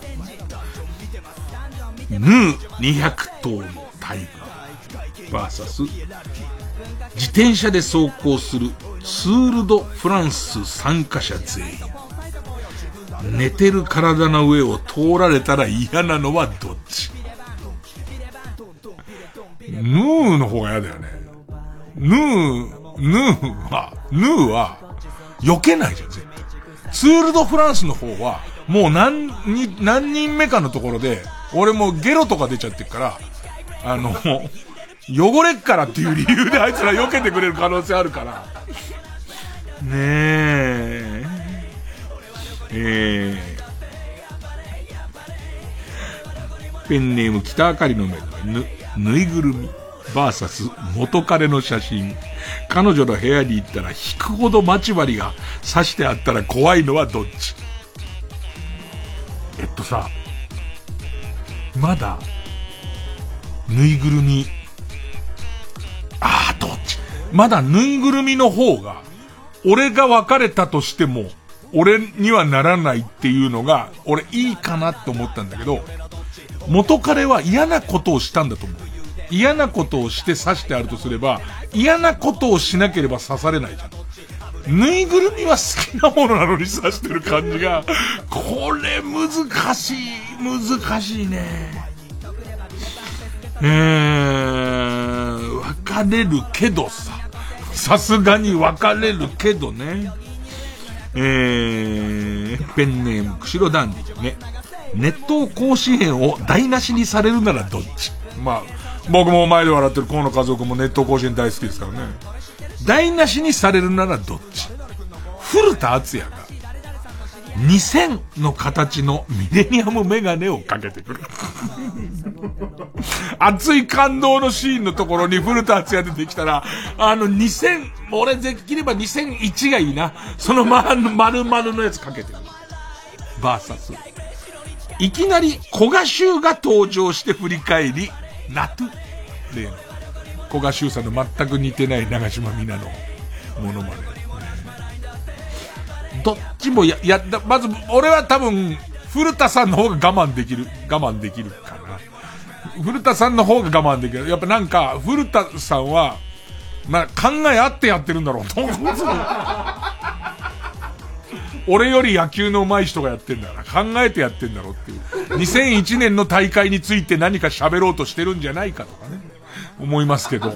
ヌー200頭のタイガー、バーサス、自転車で走行するツール・ド・フランス参加者全員。寝てる体の上を通られたら嫌なのはどっち？ヌーの方が嫌だよね。ヌー、ヌーは、ヌーは、避けないじゃん、絶対。ツールドフランスの方は、もう何に、何人目かのところで、俺もゲロとか出ちゃってるから、あの、汚れっからっていう理由であいつら避けてくれる可能性あるから。ねえ。えー、ペンネーム北あかりの目ぬ、ぬいぐるみ、バーサス元彼の写真。彼女の部屋に行ったら引くほど待ち針が刺してあったら怖いのはどっち？えっとさ、まだ、ぬいぐるみ、ああ、どっち？まだぬいぐるみの方が、俺が別れたとしても、俺にはならないっていうのが、俺いいかなって思ったんだけど、元彼は嫌なことをしたんだと思う。嫌なことをして刺してあるとすれば、嫌なことをしなければ刺されないじゃん。ぬいぐるみは好きなものなのに刺してる感じが、これ難しい、難しいね。えー、別れるけどさ。さすがに別れるけどね。えー、ペンネーム、釧路ダンディ。ね。熱湯甲子園を台無しにされるならどっち？まあ、僕も前で笑ってる河野家族も熱湯甲子園大好きですからね。台無しにされるならどっち？古田敦也が、2000の形のミレニアムメガネをかけてくる。熱い感動のシーンのところに古田敦也出てきたら、あの2000、俺できれば2001がいいな。そのま、丸々のやつかけてる。バーサス。いきなり小賀修が登場して振り返り、ナトゥ。例の、小賀修さんの全く似てない長島みなのものまね。どっちもや、や、まず、俺は多分、古田さんの方が我慢できる、我慢できるかな。古田さんの方が我慢できる。やっぱなんか、古田さんは、まあ、考えあってやってるんだろうと思う。俺より野球の上手い人がやってんだから、考えてやってんだろうっていう。2001年の大会について何か喋ろうとしてるんじゃないかとかね。思いますけど。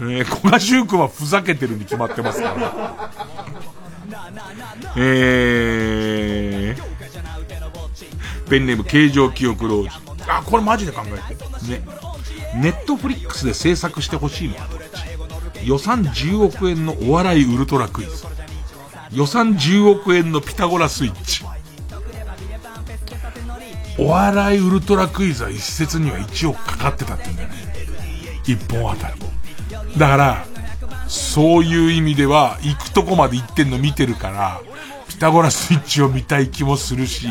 えー、小賀修君はふざけてるに決まってますから。えー、ペンネーム形状記憶老人。あ、これマジで考えて。ね。ネットフリックスで制作してほしいのはどっち？予算10億円のお笑いウルトラクイズ。予算10億円のピタゴラスイッチ。お笑いウルトラクイズは一説には1億かかってたってんだよね。1本あたり。だから、そういう意味では、行くとこまで行ってんの見てるから、ピタゴラスイッチを見たい気もするし、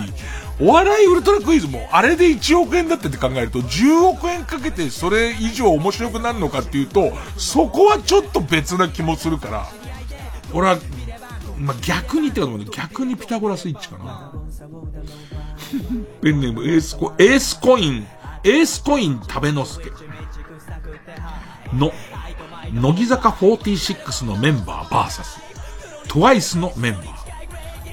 お笑いウルトラクイズも、あれで1億円だってって考えると、10億円かけてそれ以上面白くなるのかっていうと、そこはちょっと別な気もするから、俺はまあ、逆にってことも逆にピタゴラスイッチかな。ペンネームエースコ、エースコイン、エースコイン食べのすけ。の、乃木坂46のメンバーバーサス、トワイスのメンバー。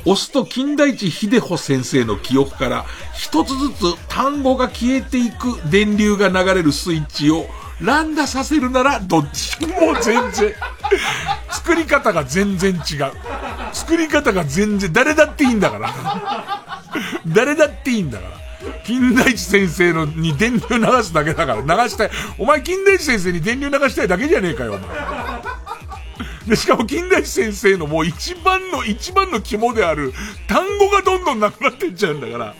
押すと金田一秀穂先生の記憶から一つずつ単語が消えていく電流が流れるスイッチを乱打させるならどっち？もう全然。作り方が全然違う。作り方が全然、誰だっていいんだから。誰だっていいんだから。金田一先生のに電流流すだけだから、流したい。お前金田一先生に電流流したいだけじゃねえかよ、お前。で、しかも金田一先生のもう一番の、一番の肝である、単語がどんどんなくなってっちゃうんだから。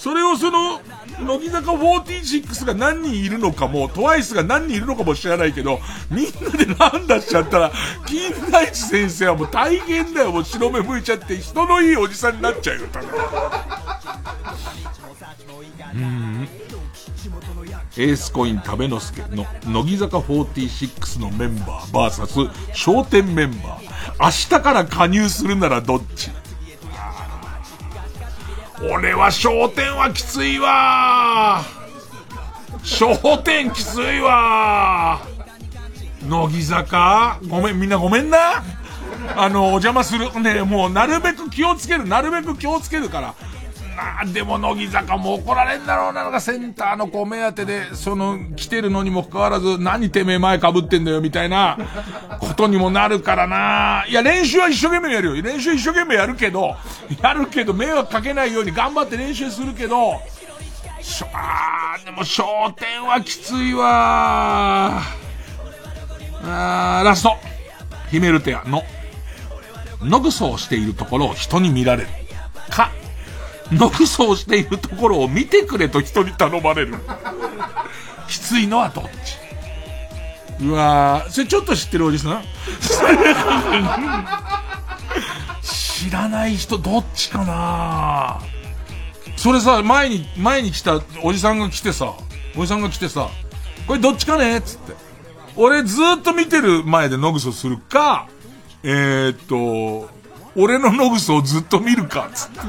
それをその、乃木坂46が何人いるのかも、トワイスが何人いるのかも知らないけど、みんなで何出しちゃったら、金田一先生はもう大変だよ。もう白目向いちゃって、人のいいおじさんになっちゃうよ、多分。うん。エースコイン食べのすけの乃木坂46のメンバー VS 商店メンバー。明日から加入するならどっち？俺は商店はきついわ。商店きついわ。乃木坂？ごめん、みんなごめんな。あの、お邪魔する。ね、もうなるべく気をつける、なるべく気をつけるから。なあ、でも乃木坂も怒られんだろうな、のがセンターの子目当てで、その、来てるのにもかかわらず、何てめえ前被ってんだよ、みたいな、ことにもなるからな。いや、練習は一生懸命やるよ。練習一生懸命やるけど、やるけど、迷惑かけないように頑張って練習するけど、しょ、あー、でも、焦点はきついわあー、ラスト。ヒメルテアの、ノグソをしているところを人に見られる。か、ノグソをしているところを見てくれと人に頼まれる。きついのはどっち？うわそれちょっと知ってるおじさん？知らない人どっちかな？それさ、前に、前に来たおじさんが来てさ、おじさんが来てさ、これどっちかね？つって。俺ずっと見てる前で野ぐそするか、えー、っと、俺の野ぐそをずっと見るか、つって。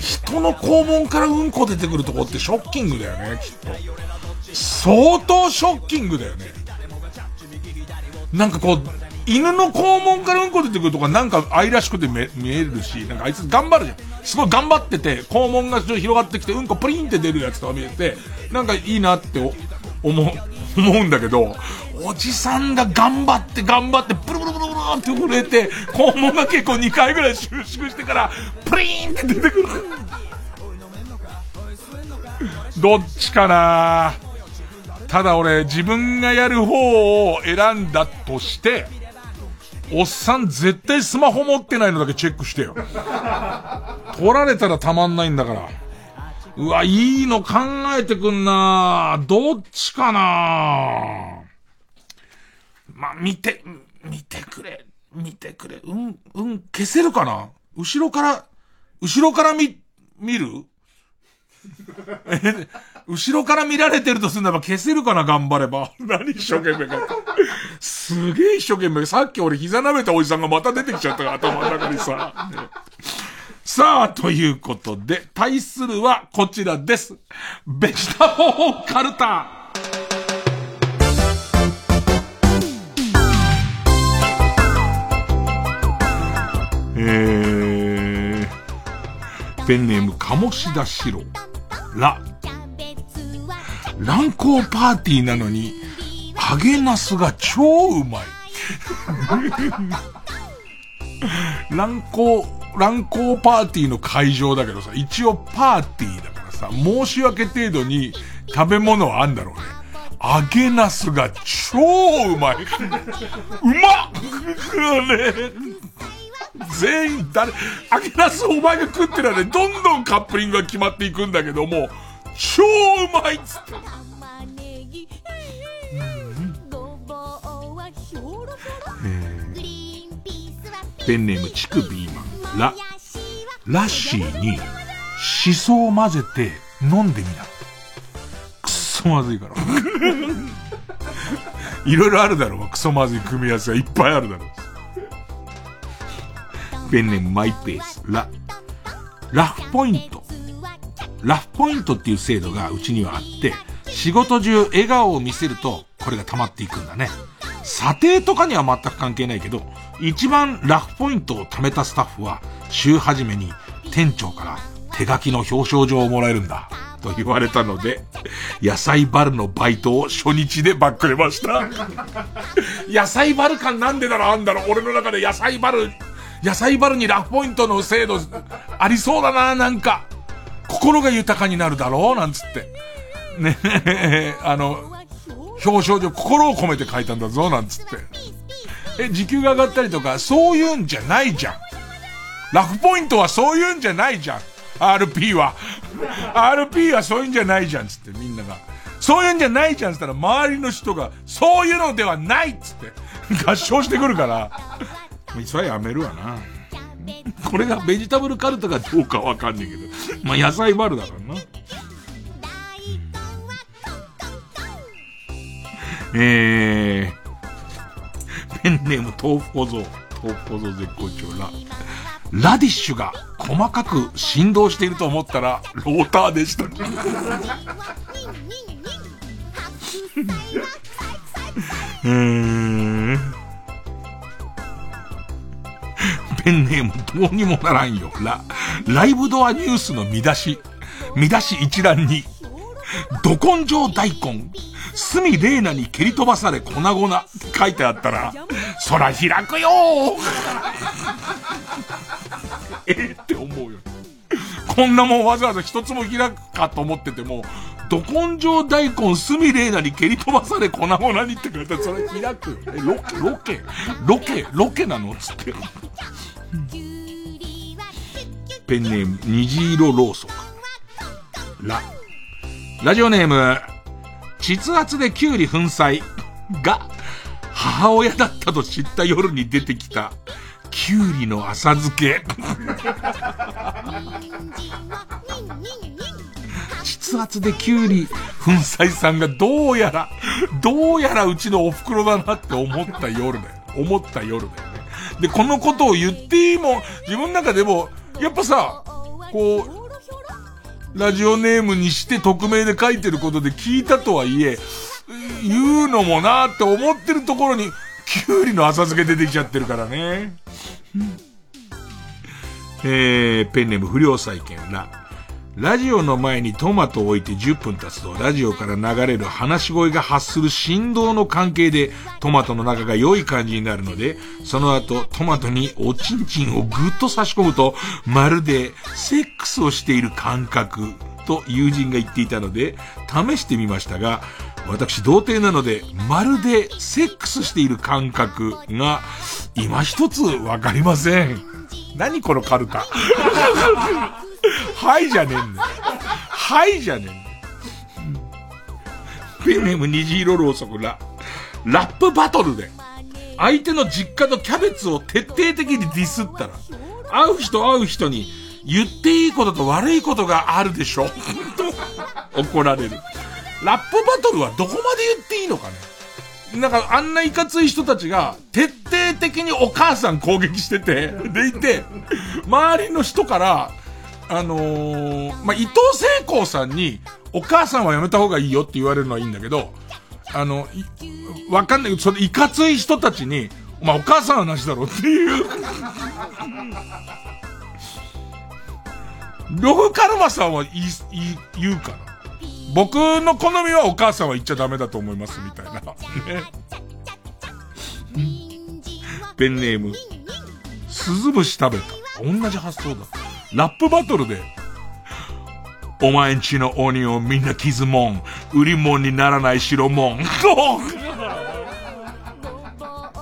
人の肛門からうんこ出てくるとこってショッキングだよね、きっと。相当ショッキングだよね。なんかこう、犬の肛門からうんこ出てくるとかなんか愛らしくて見えるし、なんかあいつ頑張るじゃん。すごい頑張ってて、肛門が広がってきて、うんこプリンって出るやつとか見えて、なんかいいなって思う、思うんだけど、おじさんが頑張って頑張って、プルプルプルプルって震えて、肛門が結構2回ぐらい収縮してから、プリーンって出てくる。どっちかな？ただ俺、自分がやる方を選んだとして、おっさん絶対スマホ持ってないのだけチェックしてよ。取られたらたまんないんだから。うわ、いいの考えてくんなどっちかな？ま見て、見てくれ、見てくれ。うん、うん、消せるかな？後ろから、後ろから見、見る？え、後ろから見られてるとするならば消せるかな？頑張れば。何一生懸命か。すげえ一生懸命。さっき俺膝舐めたおじさんがまた出てきちゃったから頭の中にさ。さあ、ということで、対するはこちらです。ベジタボーカルタえー、ペンネーム、鴨志田四郎。ら、乱行パーティーなのに、揚げナスが超うまい。乱行、乱行パーティーの会場だけどさ、一応パーティーだからさ、申し訳程度に食べ物はあんだろうね。揚げナスが超うまい。うまっね 全員誰、揚げナスお前が食ってるらね、どんどんカップリングが決まっていくんだけども、超うまいっつって。ペンネームチクビーマン。ラ、ラッシーに、シソを混ぜて飲んでみな。くっそまずいから。いろいろあるだろう。クソまずい組み合わせがいっぱいあるだろう。ペンネームマイペース。ラ、ラフポイント。ラフポイントっていう制度がうちにはあって、仕事中笑顔を見せると、これが溜まっていくんだね。査定とかには全く関係ないけど、一番ラフポイントを貯めたスタッフは、週始めに店長から手書きの表彰状をもらえるんだ。と言われたので、野菜バルのバイトを初日でバックれました。野菜バル感なんでだろあんだろ俺の中で野菜バル、野菜バルにラフポイントの制度ありそうだななんか。心が豊かになるだろうなんつって。ねえ、あの、表彰状心を込めて書いたんだぞなんつって。え、時給が上がったりとか、そういうんじゃないじゃん。ラフポイントはそういうんじゃないじゃん。RP は。RP はそういうんじゃないじゃんつってみんなが。そういうんじゃないじゃんつったら周りの人が、そういうのではないつって、合唱してくるから、それはやめるわな。これがベジタブルカルトかどうかわかんねえけど。まあ、野菜丸だからな。えー、ペンネーム豆腐小僧。豆腐小僧絶好調ラ。ラディッシュが細かく振動していると思ったら、ローターでした。えー、ペンネームどうにもならんよ。ラ、ライブドアニュースの見出し。見出し一覧に、ど根性大根、隅玲奈に蹴り飛ばされ粉々って書いてあったら、そら開くよ えって思うよ。こんなもんわざわざ一つも開くかと思ってても、ど根性大根隅玲奈に蹴り飛ばされ粉々にって書いてあったら、それ開くよ。え、ロケ、ロケ、ロケ、ロケなの？つって。ペンネーム、虹色ローソン。ラ。ラジオネーム、膣圧でキュウリ粉砕が母親だったと知った夜に出てきたキュウリの浅漬け。筆圧でキュウリ粉砕さんがどうやら、どうやらうちのお袋だなって思った夜だよ。思った夜だよ。で、このことを言っていいも、自分の中でも、やっぱさ、こう、ラジオネームにして匿名で書いてることで聞いたとはいえ、言うのもなーって思ってるところに、キュウリの浅漬け出てきちゃってるからね。えー、ペンネーム不良債権な。ラジオの前にトマトを置いて10分経つと、ラジオから流れる話し声が発する振動の関係で、トマトの中が良い感じになるので、その後、トマトにおちんちんをぐっと差し込むと、まるでセックスをしている感覚、と友人が言っていたので、試してみましたが、私、童貞なので、まるでセックスしている感覚が、今一つわかりません。何このカルタ。はいじゃねえんだよ。はいじゃねえんだよ。ペンネーム虹色ろうそくら。ラップバトルで、相手の実家のキャベツを徹底的にディスったら、会う人会う人に、言っていいことと悪いことがあるでしょと 怒られる。ラップバトルはどこまで言っていいのかねなんかあんないかつい人たちが徹底的にお母さん攻撃してて、でいて、周りの人から、あのー、まあ、伊藤聖光さんに、お母さんはやめた方がいいよって言われるのはいいんだけど、あの、わかんないけど、そのいかつい人たちに、お前お母さんはなしだろっていう 呂布カルマさんは言い、言い、言うかな。僕の好みはお母さんは言っちゃダメだと思います、みたいな。ね。ペンネーム。鈴虫食べた。同じ発想だった。ラップバトルで、お前んちのオニオンみんな傷もん。売り物にならない白もん。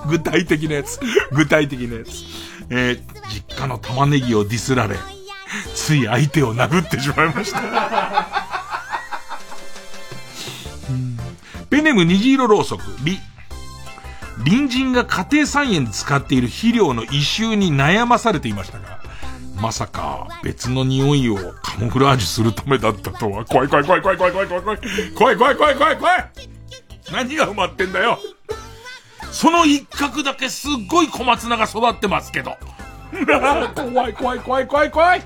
具体的なやつ。具体的なやつ。えー、実家の玉ねぎをディスられ、つい相手を殴ってしまいました。ペネム虹色ろうそく、リ。隣人が家庭菜園で使っている肥料の異臭に悩まされていましたが、まさか別の匂いをカモフラージュするためだったとは、怖い怖い怖い怖い怖い怖い怖い怖い。怖い怖い怖い怖い怖い。何が埋まってんだよ。その一角だけすっごい小松菜が育ってますけど。怖い怖い怖い怖い怖い。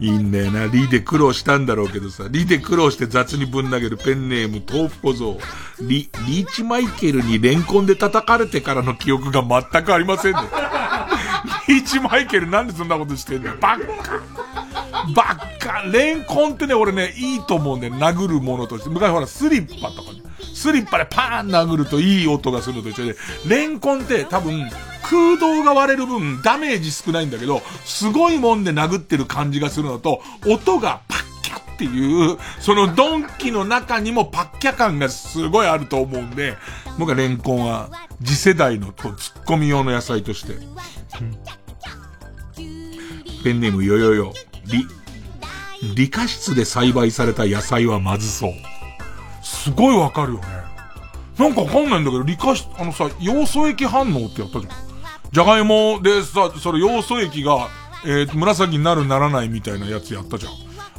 いいんだよな。リで苦労したんだろうけどさ、リで苦労して雑にぶん投げるペンネーム豆腐小僧。リ、リーチマイケルにレンコンで叩かれてからの記憶が全くありませんね。リーチマイケルなんでそんなことしてんだよ。バッカ。バッカ。レンコンってね、俺ね、いいと思うんだよ。殴るものとして。昔ほら、スリッパとかね。スリッパでパーン殴るといい音がするのと一緒で、レンコンって多分、空洞が割れる分ダメージ少ないんだけど、すごいもんで殴ってる感じがするのと、音がパッキャっていう、そのドンキの中にもパッキャ感がすごいあると思うんで、僕はレンコンは次世代のツッコミ用の野菜として。ペンネームよよよ、理。理科室で栽培された野菜はまずそう。すごいわかるよね。なんかわかんないんだけど、理科室、あのさ、要素液反応ってやったじゃん。じゃがいもでさ、それ要素液が、えー、紫になるならないみたいなやつやったじゃん。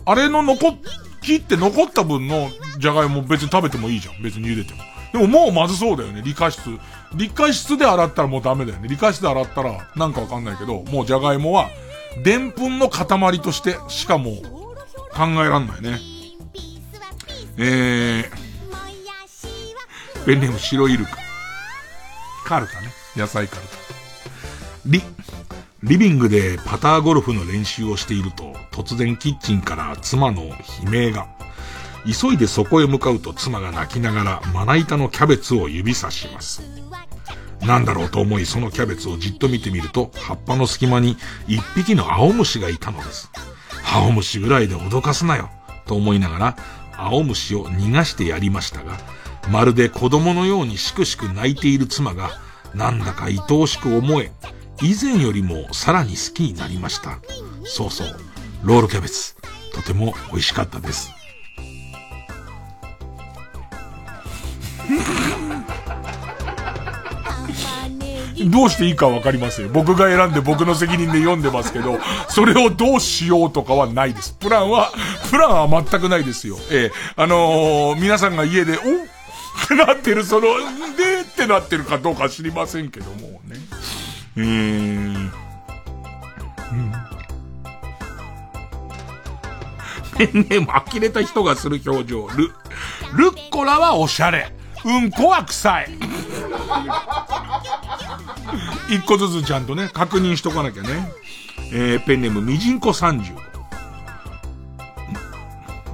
あれの残っ、切って残った分のじゃがいも別に食べてもいいじゃん。別に茹でても。でももうまずそうだよね、理科室。理科室で洗ったらもうダメだよね。理科室で洗ったらなんかわかんないけど、もうじゃがいもは、でんぷんの塊としてしかも考えらんないね。えー、ペンネーム白イルカ。カルタね。野菜カルタ。リ、リビングでパターゴルフの練習をしていると、突然キッチンから妻の悲鳴が。急いでそこへ向かうと妻が泣きながらまな板のキャベツを指さします。なんだろうと思いそのキャベツをじっと見てみると、葉っぱの隙間に一匹の青虫がいたのです。青虫ぐらいで脅かすなよ、と思いながら、青虫を逃がしてやりましたが、まるで子供のようにしくしく泣いている妻が、なんだか愛おしく思え、以前よりもさらに好きになりました。そうそう、ロールキャベツ、とても美味しかったです。どうしていいかわかりません。僕が選んで僕の責任で読んでますけど、それをどうしようとかはないです。プランは、プランは全くないですよ。ええあのー、皆さんが家で、おってなってる、その、でってなってるかどうか知りませんけどもね。えー、ん。ペンネーム呆れた人がする表情。ル、ルッコラはおしゃれ。うんこは臭い。一個ずつちゃんとね、確認しとかなきゃね。えー、ペンネームみじんこ30。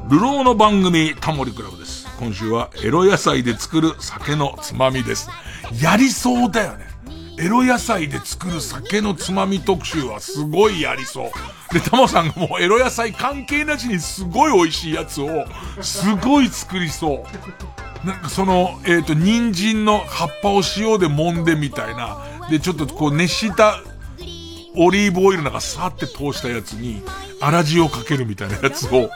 ルローの番組タモリクラブです。今週はエロ野菜で作る酒のつまみです。やりそうだよね。エロ野菜で作る酒のつまみ特集はすごいやりそう。で、タモさんがもうエロ野菜関係なしにすごい美味しいやつを、すごい作りそう。なんかその、えっ、と、人参の葉っぱを塩で揉んでみたいな。で、ちょっとこう熱したオリーブオイルなんかさーって通したやつに、粗塩をかけるみたいなやつを。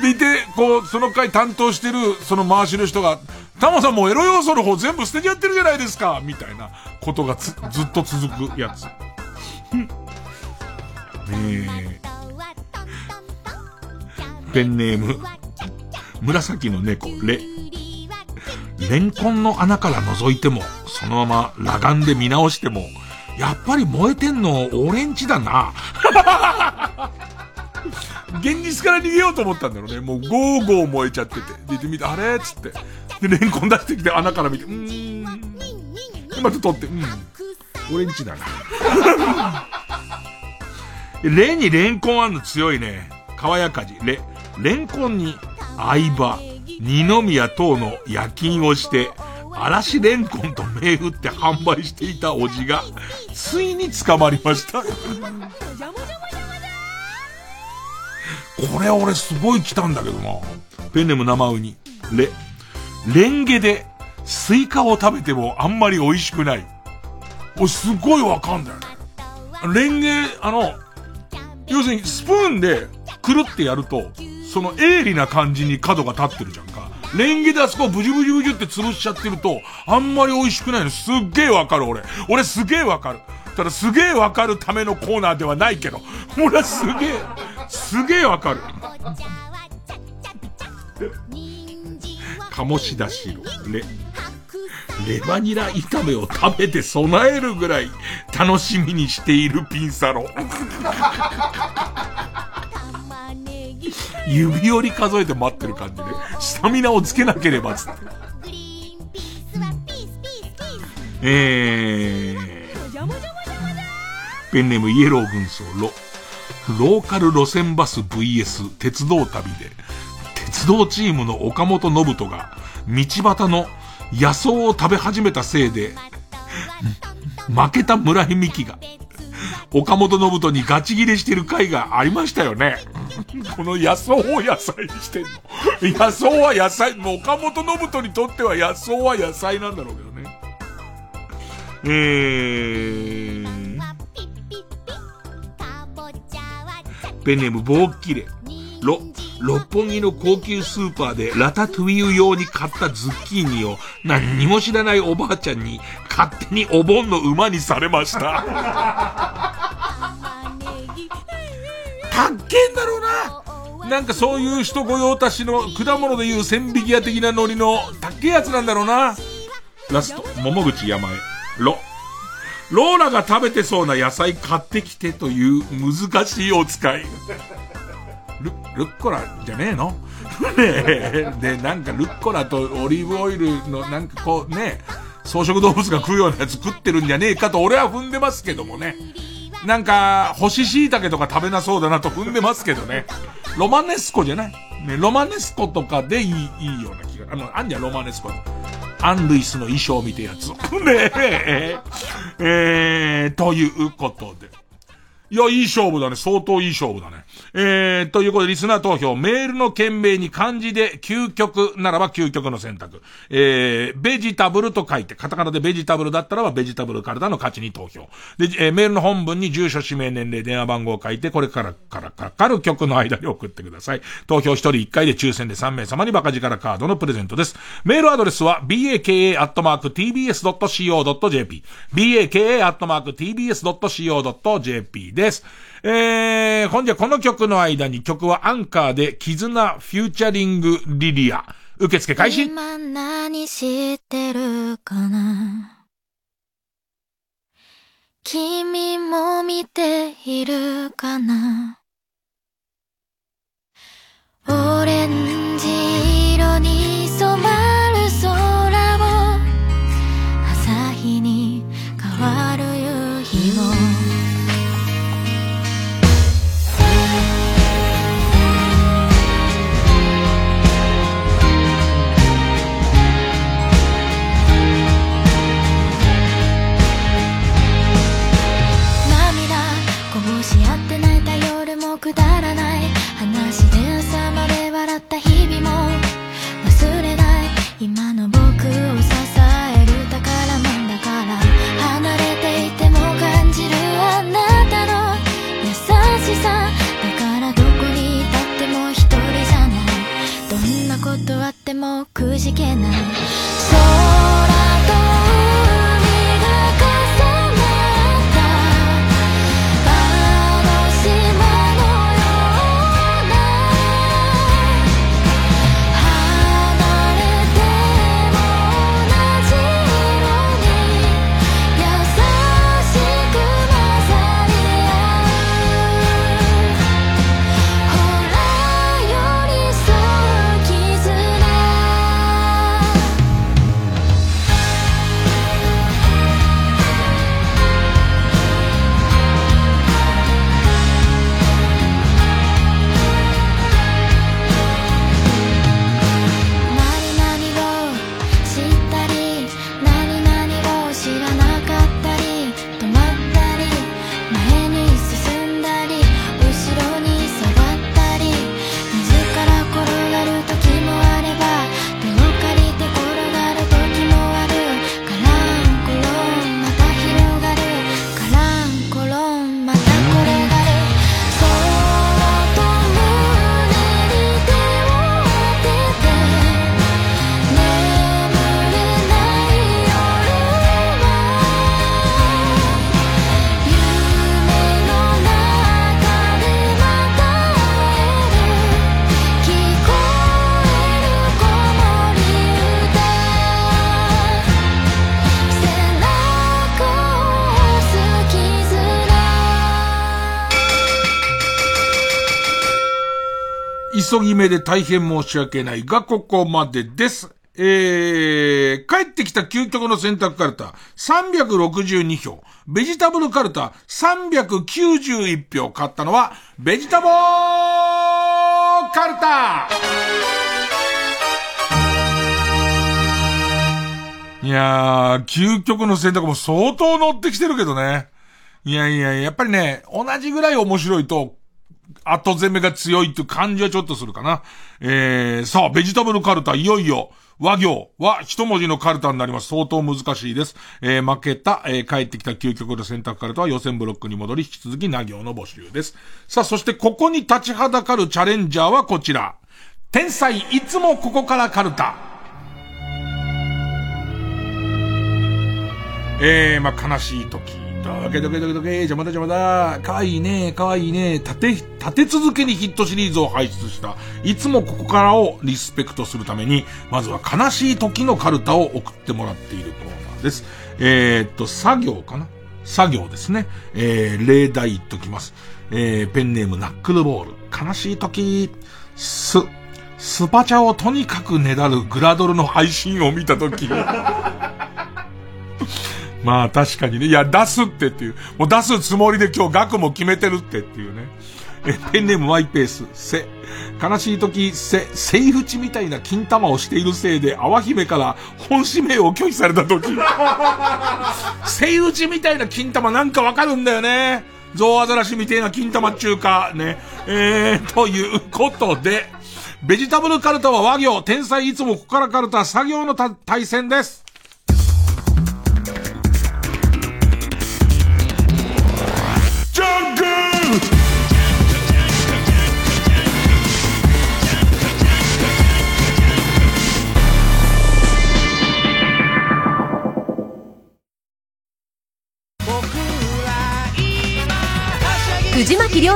でいて、こう、その回担当してる、その回しの人が、タモさんもうエロ要素の方全部捨てちゃってるじゃないですかみたいなことがずずっと続くやつ。えー、ペンネーム、紫の猫、レ。レンコンの穴から覗いても、そのまま裸眼で見直しても、やっぱり燃えてんの俺んちだな。現実から逃げようと思ったんだろうね。もうゴーゴー燃えちゃってて。で、見て、あれ？っつって。で、レンコン出してきて穴から見て、うーん。で、また取って、うん。俺んちだな。レにレンコンあんの強いね。川やかじ。レ、レンコンに相葉、二宮等の夜勤をして、嵐レンコンと銘打って販売していたおじが、ついに捕まりました。これ俺すごい来たんだけどな。ペンネム生ウニ。レ、レンゲでスイカを食べてもあんまり美味しくない。おすごいわかんだよね。レンゲ、あの、要するにスプーンでくるってやると、その鋭利な感じに角が立ってるじゃんか。レンゲであそこブジュブジュブジュって潰しちゃってると、あんまり美味しくないのすっげえわかる俺。俺すげえわかる。ただすげえわかるためのコーナーではないけど、俺はすげえ、すげえわかる。鴨志田白、レ、レバニラ炒めを食べて備えるぐらい楽しみにしているピンサロ。指折り数えて待ってる感じで、スタミナをつけなければつって。えー、ペンネームイエロー軍曹ロ、ローカル路線バス VS 鉄道旅で、鉄道チームの岡本信人が、道端の野草を食べ始めたせいで、負けた村井美樹が、岡本信人にガチ切れしてる回がありましたよね。この野草を野菜にしてんの。野草は野菜、もう岡本信人にとっては野草は野菜なんだろうけどね。えー、ペンネーム棒切れ。ろ、六本木の高級スーパーでラタトゥイユ用に買ったズッキーニを何にも知らないおばあちゃんに勝手にお盆の馬にされました。かっけえんだろうな。なんかそういう人御用達の果物でいう千匹屋的なノリのたっけえやつなんだろうな。ラスト、桃口山へ。ロ。ローラが食べてそうな野菜買ってきてという難しいお使い。ル、ルッコラじゃねえの？ねえで、なんかルッコラとオリーブオイルのなんかこうね、草食動物が食うようなやつ食ってるんじゃねえかと俺は踏んでますけどもね。なんか、干し椎茸とか食べなそうだなと踏んでますけどね。ロマネスコじゃない？ね、ロマネスコとかでいい、いいような気が。あの、あんじゃんロマネスコ。アン・ルイスの衣装見てやつ。ねえ、えー、ということで。いや、いい勝負だね。相当いい勝負だね。えー、ということで、リスナー投票、メールの件名に漢字で究極ならば究極の選択。えー、ベジタブルと書いて、カタカナでベジタブルだったらばベジタブルカルタの勝ちに投票。で、えー、メールの本文に住所、氏名、年齢、電話番号を書いて、これからからかかる曲の間に送ってください。投票1人1回で抽選で3名様にバカ力カードのプレゼントです。メールアドレスは、baka.tbs.co.jp。baka.tbs.co.jp です。えー、ほんじゃこの曲の間に曲はアンカーで、絆フューチャリングリリア。受付開始。今何してるかな？君も見ているかな？オレンジ色にで大変申し訳ないが、ここまでです。えー、帰ってきた究極の選択カルタ、362票。ベジタブルカルタ、391票。買ったのは、ベジタボーカルタいやー、究極の選択も相当乗ってきてるけどね。いやいや、やっぱりね、同じぐらい面白いと、後攻めが強いっていう感じはちょっとするかな。えー、さあ、ベジタブルカルタ、いよいよ、和行は一文字のカルタになります。相当難しいです。えー、負けた、えー、帰ってきた究極の選択カルタは予選ブロックに戻り、引き続きな行の募集です。さあ、そしてここに立ちはだかるチャレンジャーはこちら。天才いつもここからカルタ。えー、まあ、悲しい時。ドケドケドケドケ、邪魔だ邪魔だ、かわいいね、かわいいね、立て、立て続けにヒットシリーズを輩出した、いつもここからをリスペクトするために、まずは悲しい時のカルタを送ってもらっているコーナーです。えー、っと、作業かな？作業ですね。えー、例題言っときます。えー、ペンネームナックルボール。悲しい時、す、スパチャをとにかくねだるグラドルの配信を見た時。まあ確かにね。いや、出すってっていう。もう出すつもりで今日額も決めてるってっていうね。え、ペンネームマイペース、せ。悲しい時、せ、セイフチみたいな金玉をしているせいで、淡姫から本指名を拒否された時。セイフチみたいな金玉なんかわかるんだよね。ゾウアザラシみてえな金玉中華、ね。えー、ということで、ベジタブルカルタは和行、天才いつもここからカルタ作業の対戦です。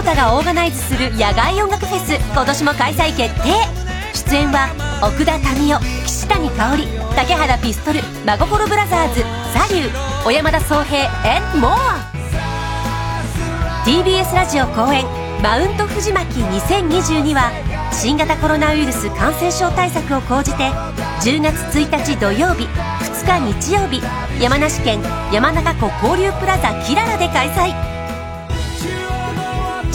藤巻亮太がオーガナイズする野外音楽フェス今年も開催決定。出演は奥田民生岸谷香織竹原ピストル真心ブラザーズサリュー小山田宗平 and more TBS ラジオ公演マウント藤巻2022は新型コロナウイルス感染症対策を講じて10月1日土曜日2日日曜日山梨県山中湖交流プラザキララで開催。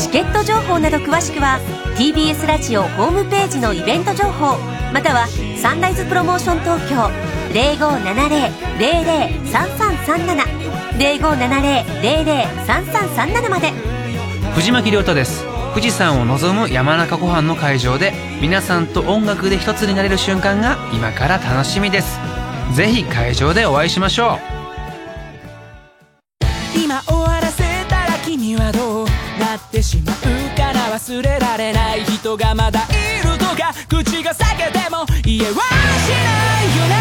チケット情報など詳しくは TBS ラジオホームページのイベント情報またはサンライズプロモーション東京0570-003337 0570-003337まで。藤巻亮太です。富士山を望む山中湖畔の会場で皆さんと音楽で一つになれる瞬間が今から楽しみです。ぜひ会場でお会いしましょう。今終わらせたら君はどう忘れられない人がまだいるとか口が裂けても言えはしないよね。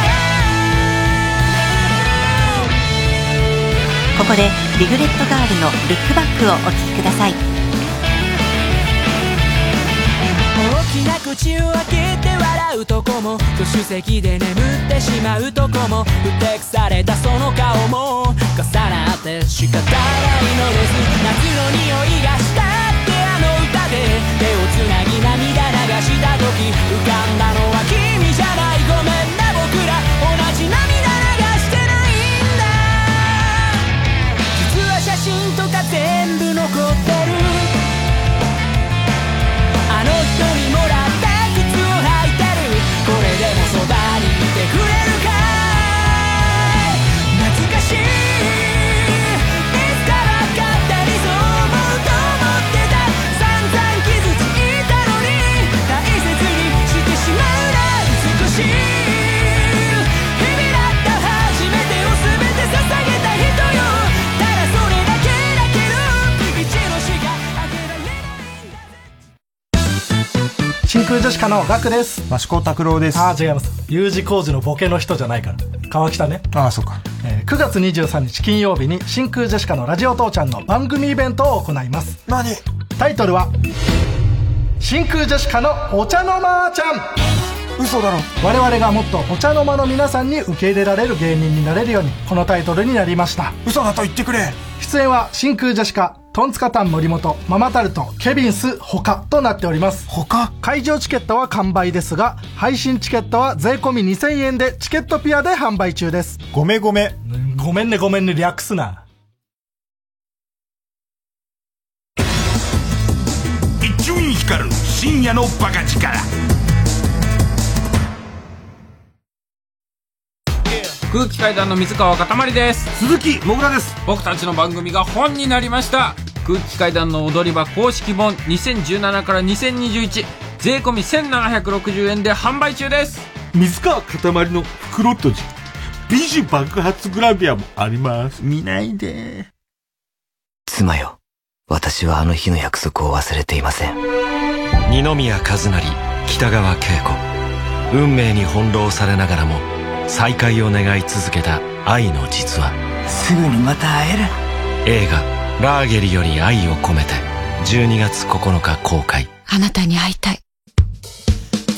ここでリグレットガールの「ルックバック」をお聴きください。大きな口を開けて笑うとこも助手席で眠ってしまうとこもふてくされたその顔も重なって仕方ないのです。夏の匂いがしたて手をつなぎ涙流した時浮かんだのは君じゃない。ごめんね僕ら。同じ涙流してないんだ。実は写真とか全部残ってる。空ジェシカのガクです益子拓郎ですああ違います U 字工事のボケの人じゃないから川北ねああそうか、えー、9月23日金曜日に真空ジェシカのラジオ父ちゃんの番組イベントを行います何タイトルは真空ジェシカのお茶の間ちゃん嘘だろ我々がもっとお茶の間の皆さんに受け入れられる芸人になれるようにこのタイトルになりました嘘だと言ってくれ出演は真空ジェシカトンツカタン森本ママタルトケビンス他となっております。他会場チケットは完売ですが配信チケットは税込み2000円でチケットピアで販売中です。ごめごめごめんねごめんね略すな。一丁院光る深夜のバカ力空気階段の水川かたまりです。鈴木もぐらです。僕たちの番組が本になりました。空気階段の踊り場公式本2017から2021税込1760円で販売中です。水川かたまりの袋とじ美女爆発グラビアもあります。見ないで。妻よ。私はあの日の約束を忘れていません。二宮和也北川景子。運命に翻弄されながらも再会を願い続けた愛の実話。すぐにまた会える。映画「ラーゲリより愛を込めて」12月9日公開。あなたに会いたい。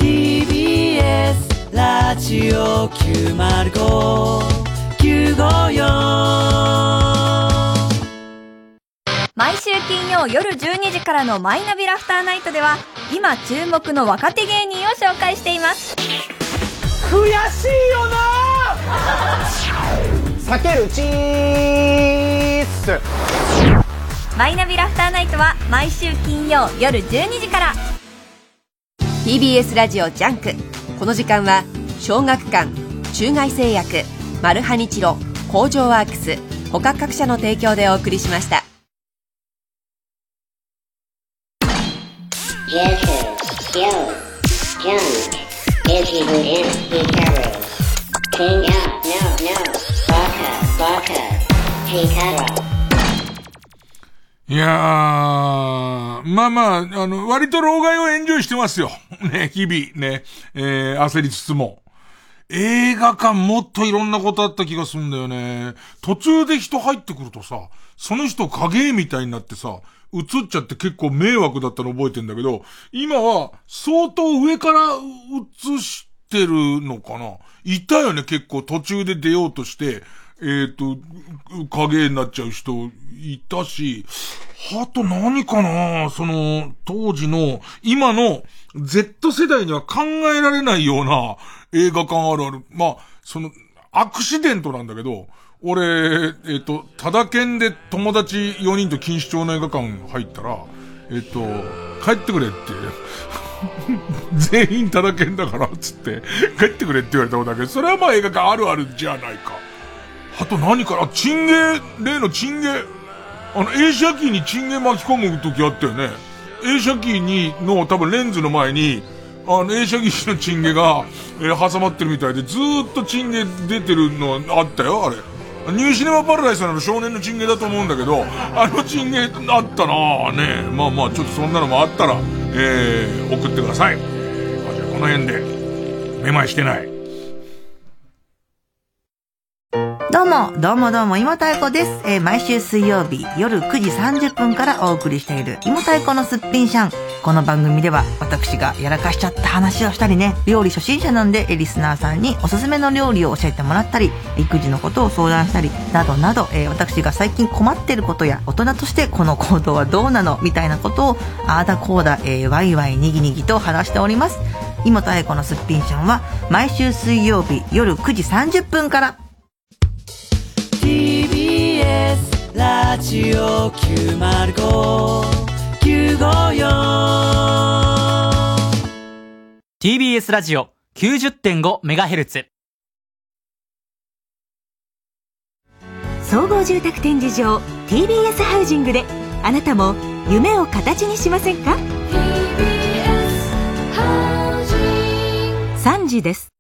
TBS ラジオ905954毎週金曜夜12時からのマイナビラフターナイトでは今注目の若手芸人を紹介しています悔しいよな。避けるチーズ。マイナビラフターナイトは毎週金曜夜12時から。TBS ラジオジャンク。この時間は小学館中外製薬マルハニチロ工場ワークス他各社の提供でお送りしました「ジャンクジャンク」いやー、まあまあ、あの、割と老害をエンジョイしてますよ。ね、日々、ね、えー、焦りつつも。映画館もっといろんなことあった気がするんだよね。途中で人入ってくるとさ、その人影みたいになってさ、映っちゃって結構迷惑だったの覚えてんだけど、今は相当上から映してるのかな。いたよね、結構途中で出ようとして、えっ、と、影になっちゃう人いたし、あと何かなその、当時の、今の Z 世代には考えられないような映画館あるある。まあ、その、アクシデントなんだけど、俺、えっ、と、ただ県で友達4人と錦糸町の映画館入ったら、えっ、と、帰ってくれって、全員ただ県だから、つって、帰ってくれって言われたことだけど、それはまあ映画館あるあるじゃないか。あと何かなチンゲ、例のチンゲ、あの、映写機にチンゲ巻き込む時あったよね。映写機に、の多分レンズの前に、あの、映写機のチンゲが、えー、挟まってるみたいで、ずーっとチンゲ出てるのあったよ、あれ。ニューシネマパラダイスの少年のチンゲだと思うんだけど、あのチンゲあったなぁね。まあまあ、ちょっとそんなのもあったら、えー、送ってください。あじゃあこの辺で、めまいしてない。どうも、どうもどうも、芋太鼓です。えー、毎週水曜日夜9時30分からお送りしている芋太鼓のすっぴんシャン。この番組では私がやらかしちゃった話をしたりね、料理初心者なんでリスナーさんにおすすめの料理を教えてもらったり、育児のことを相談したり、などなど、えー、私が最近困ってることや大人としてこの行動はどうなのみたいなことを、あーだこーだ、えー、ワイワイにぎにぎと話しております。芋太鼓のすっぴんシャンは毎週水曜日夜9時30分から TBS ラジオ905954 TBS ラジオ 90.5MHz 総合住宅展示場 TBS ハウジングであなたも夢を形にしませんか？3時です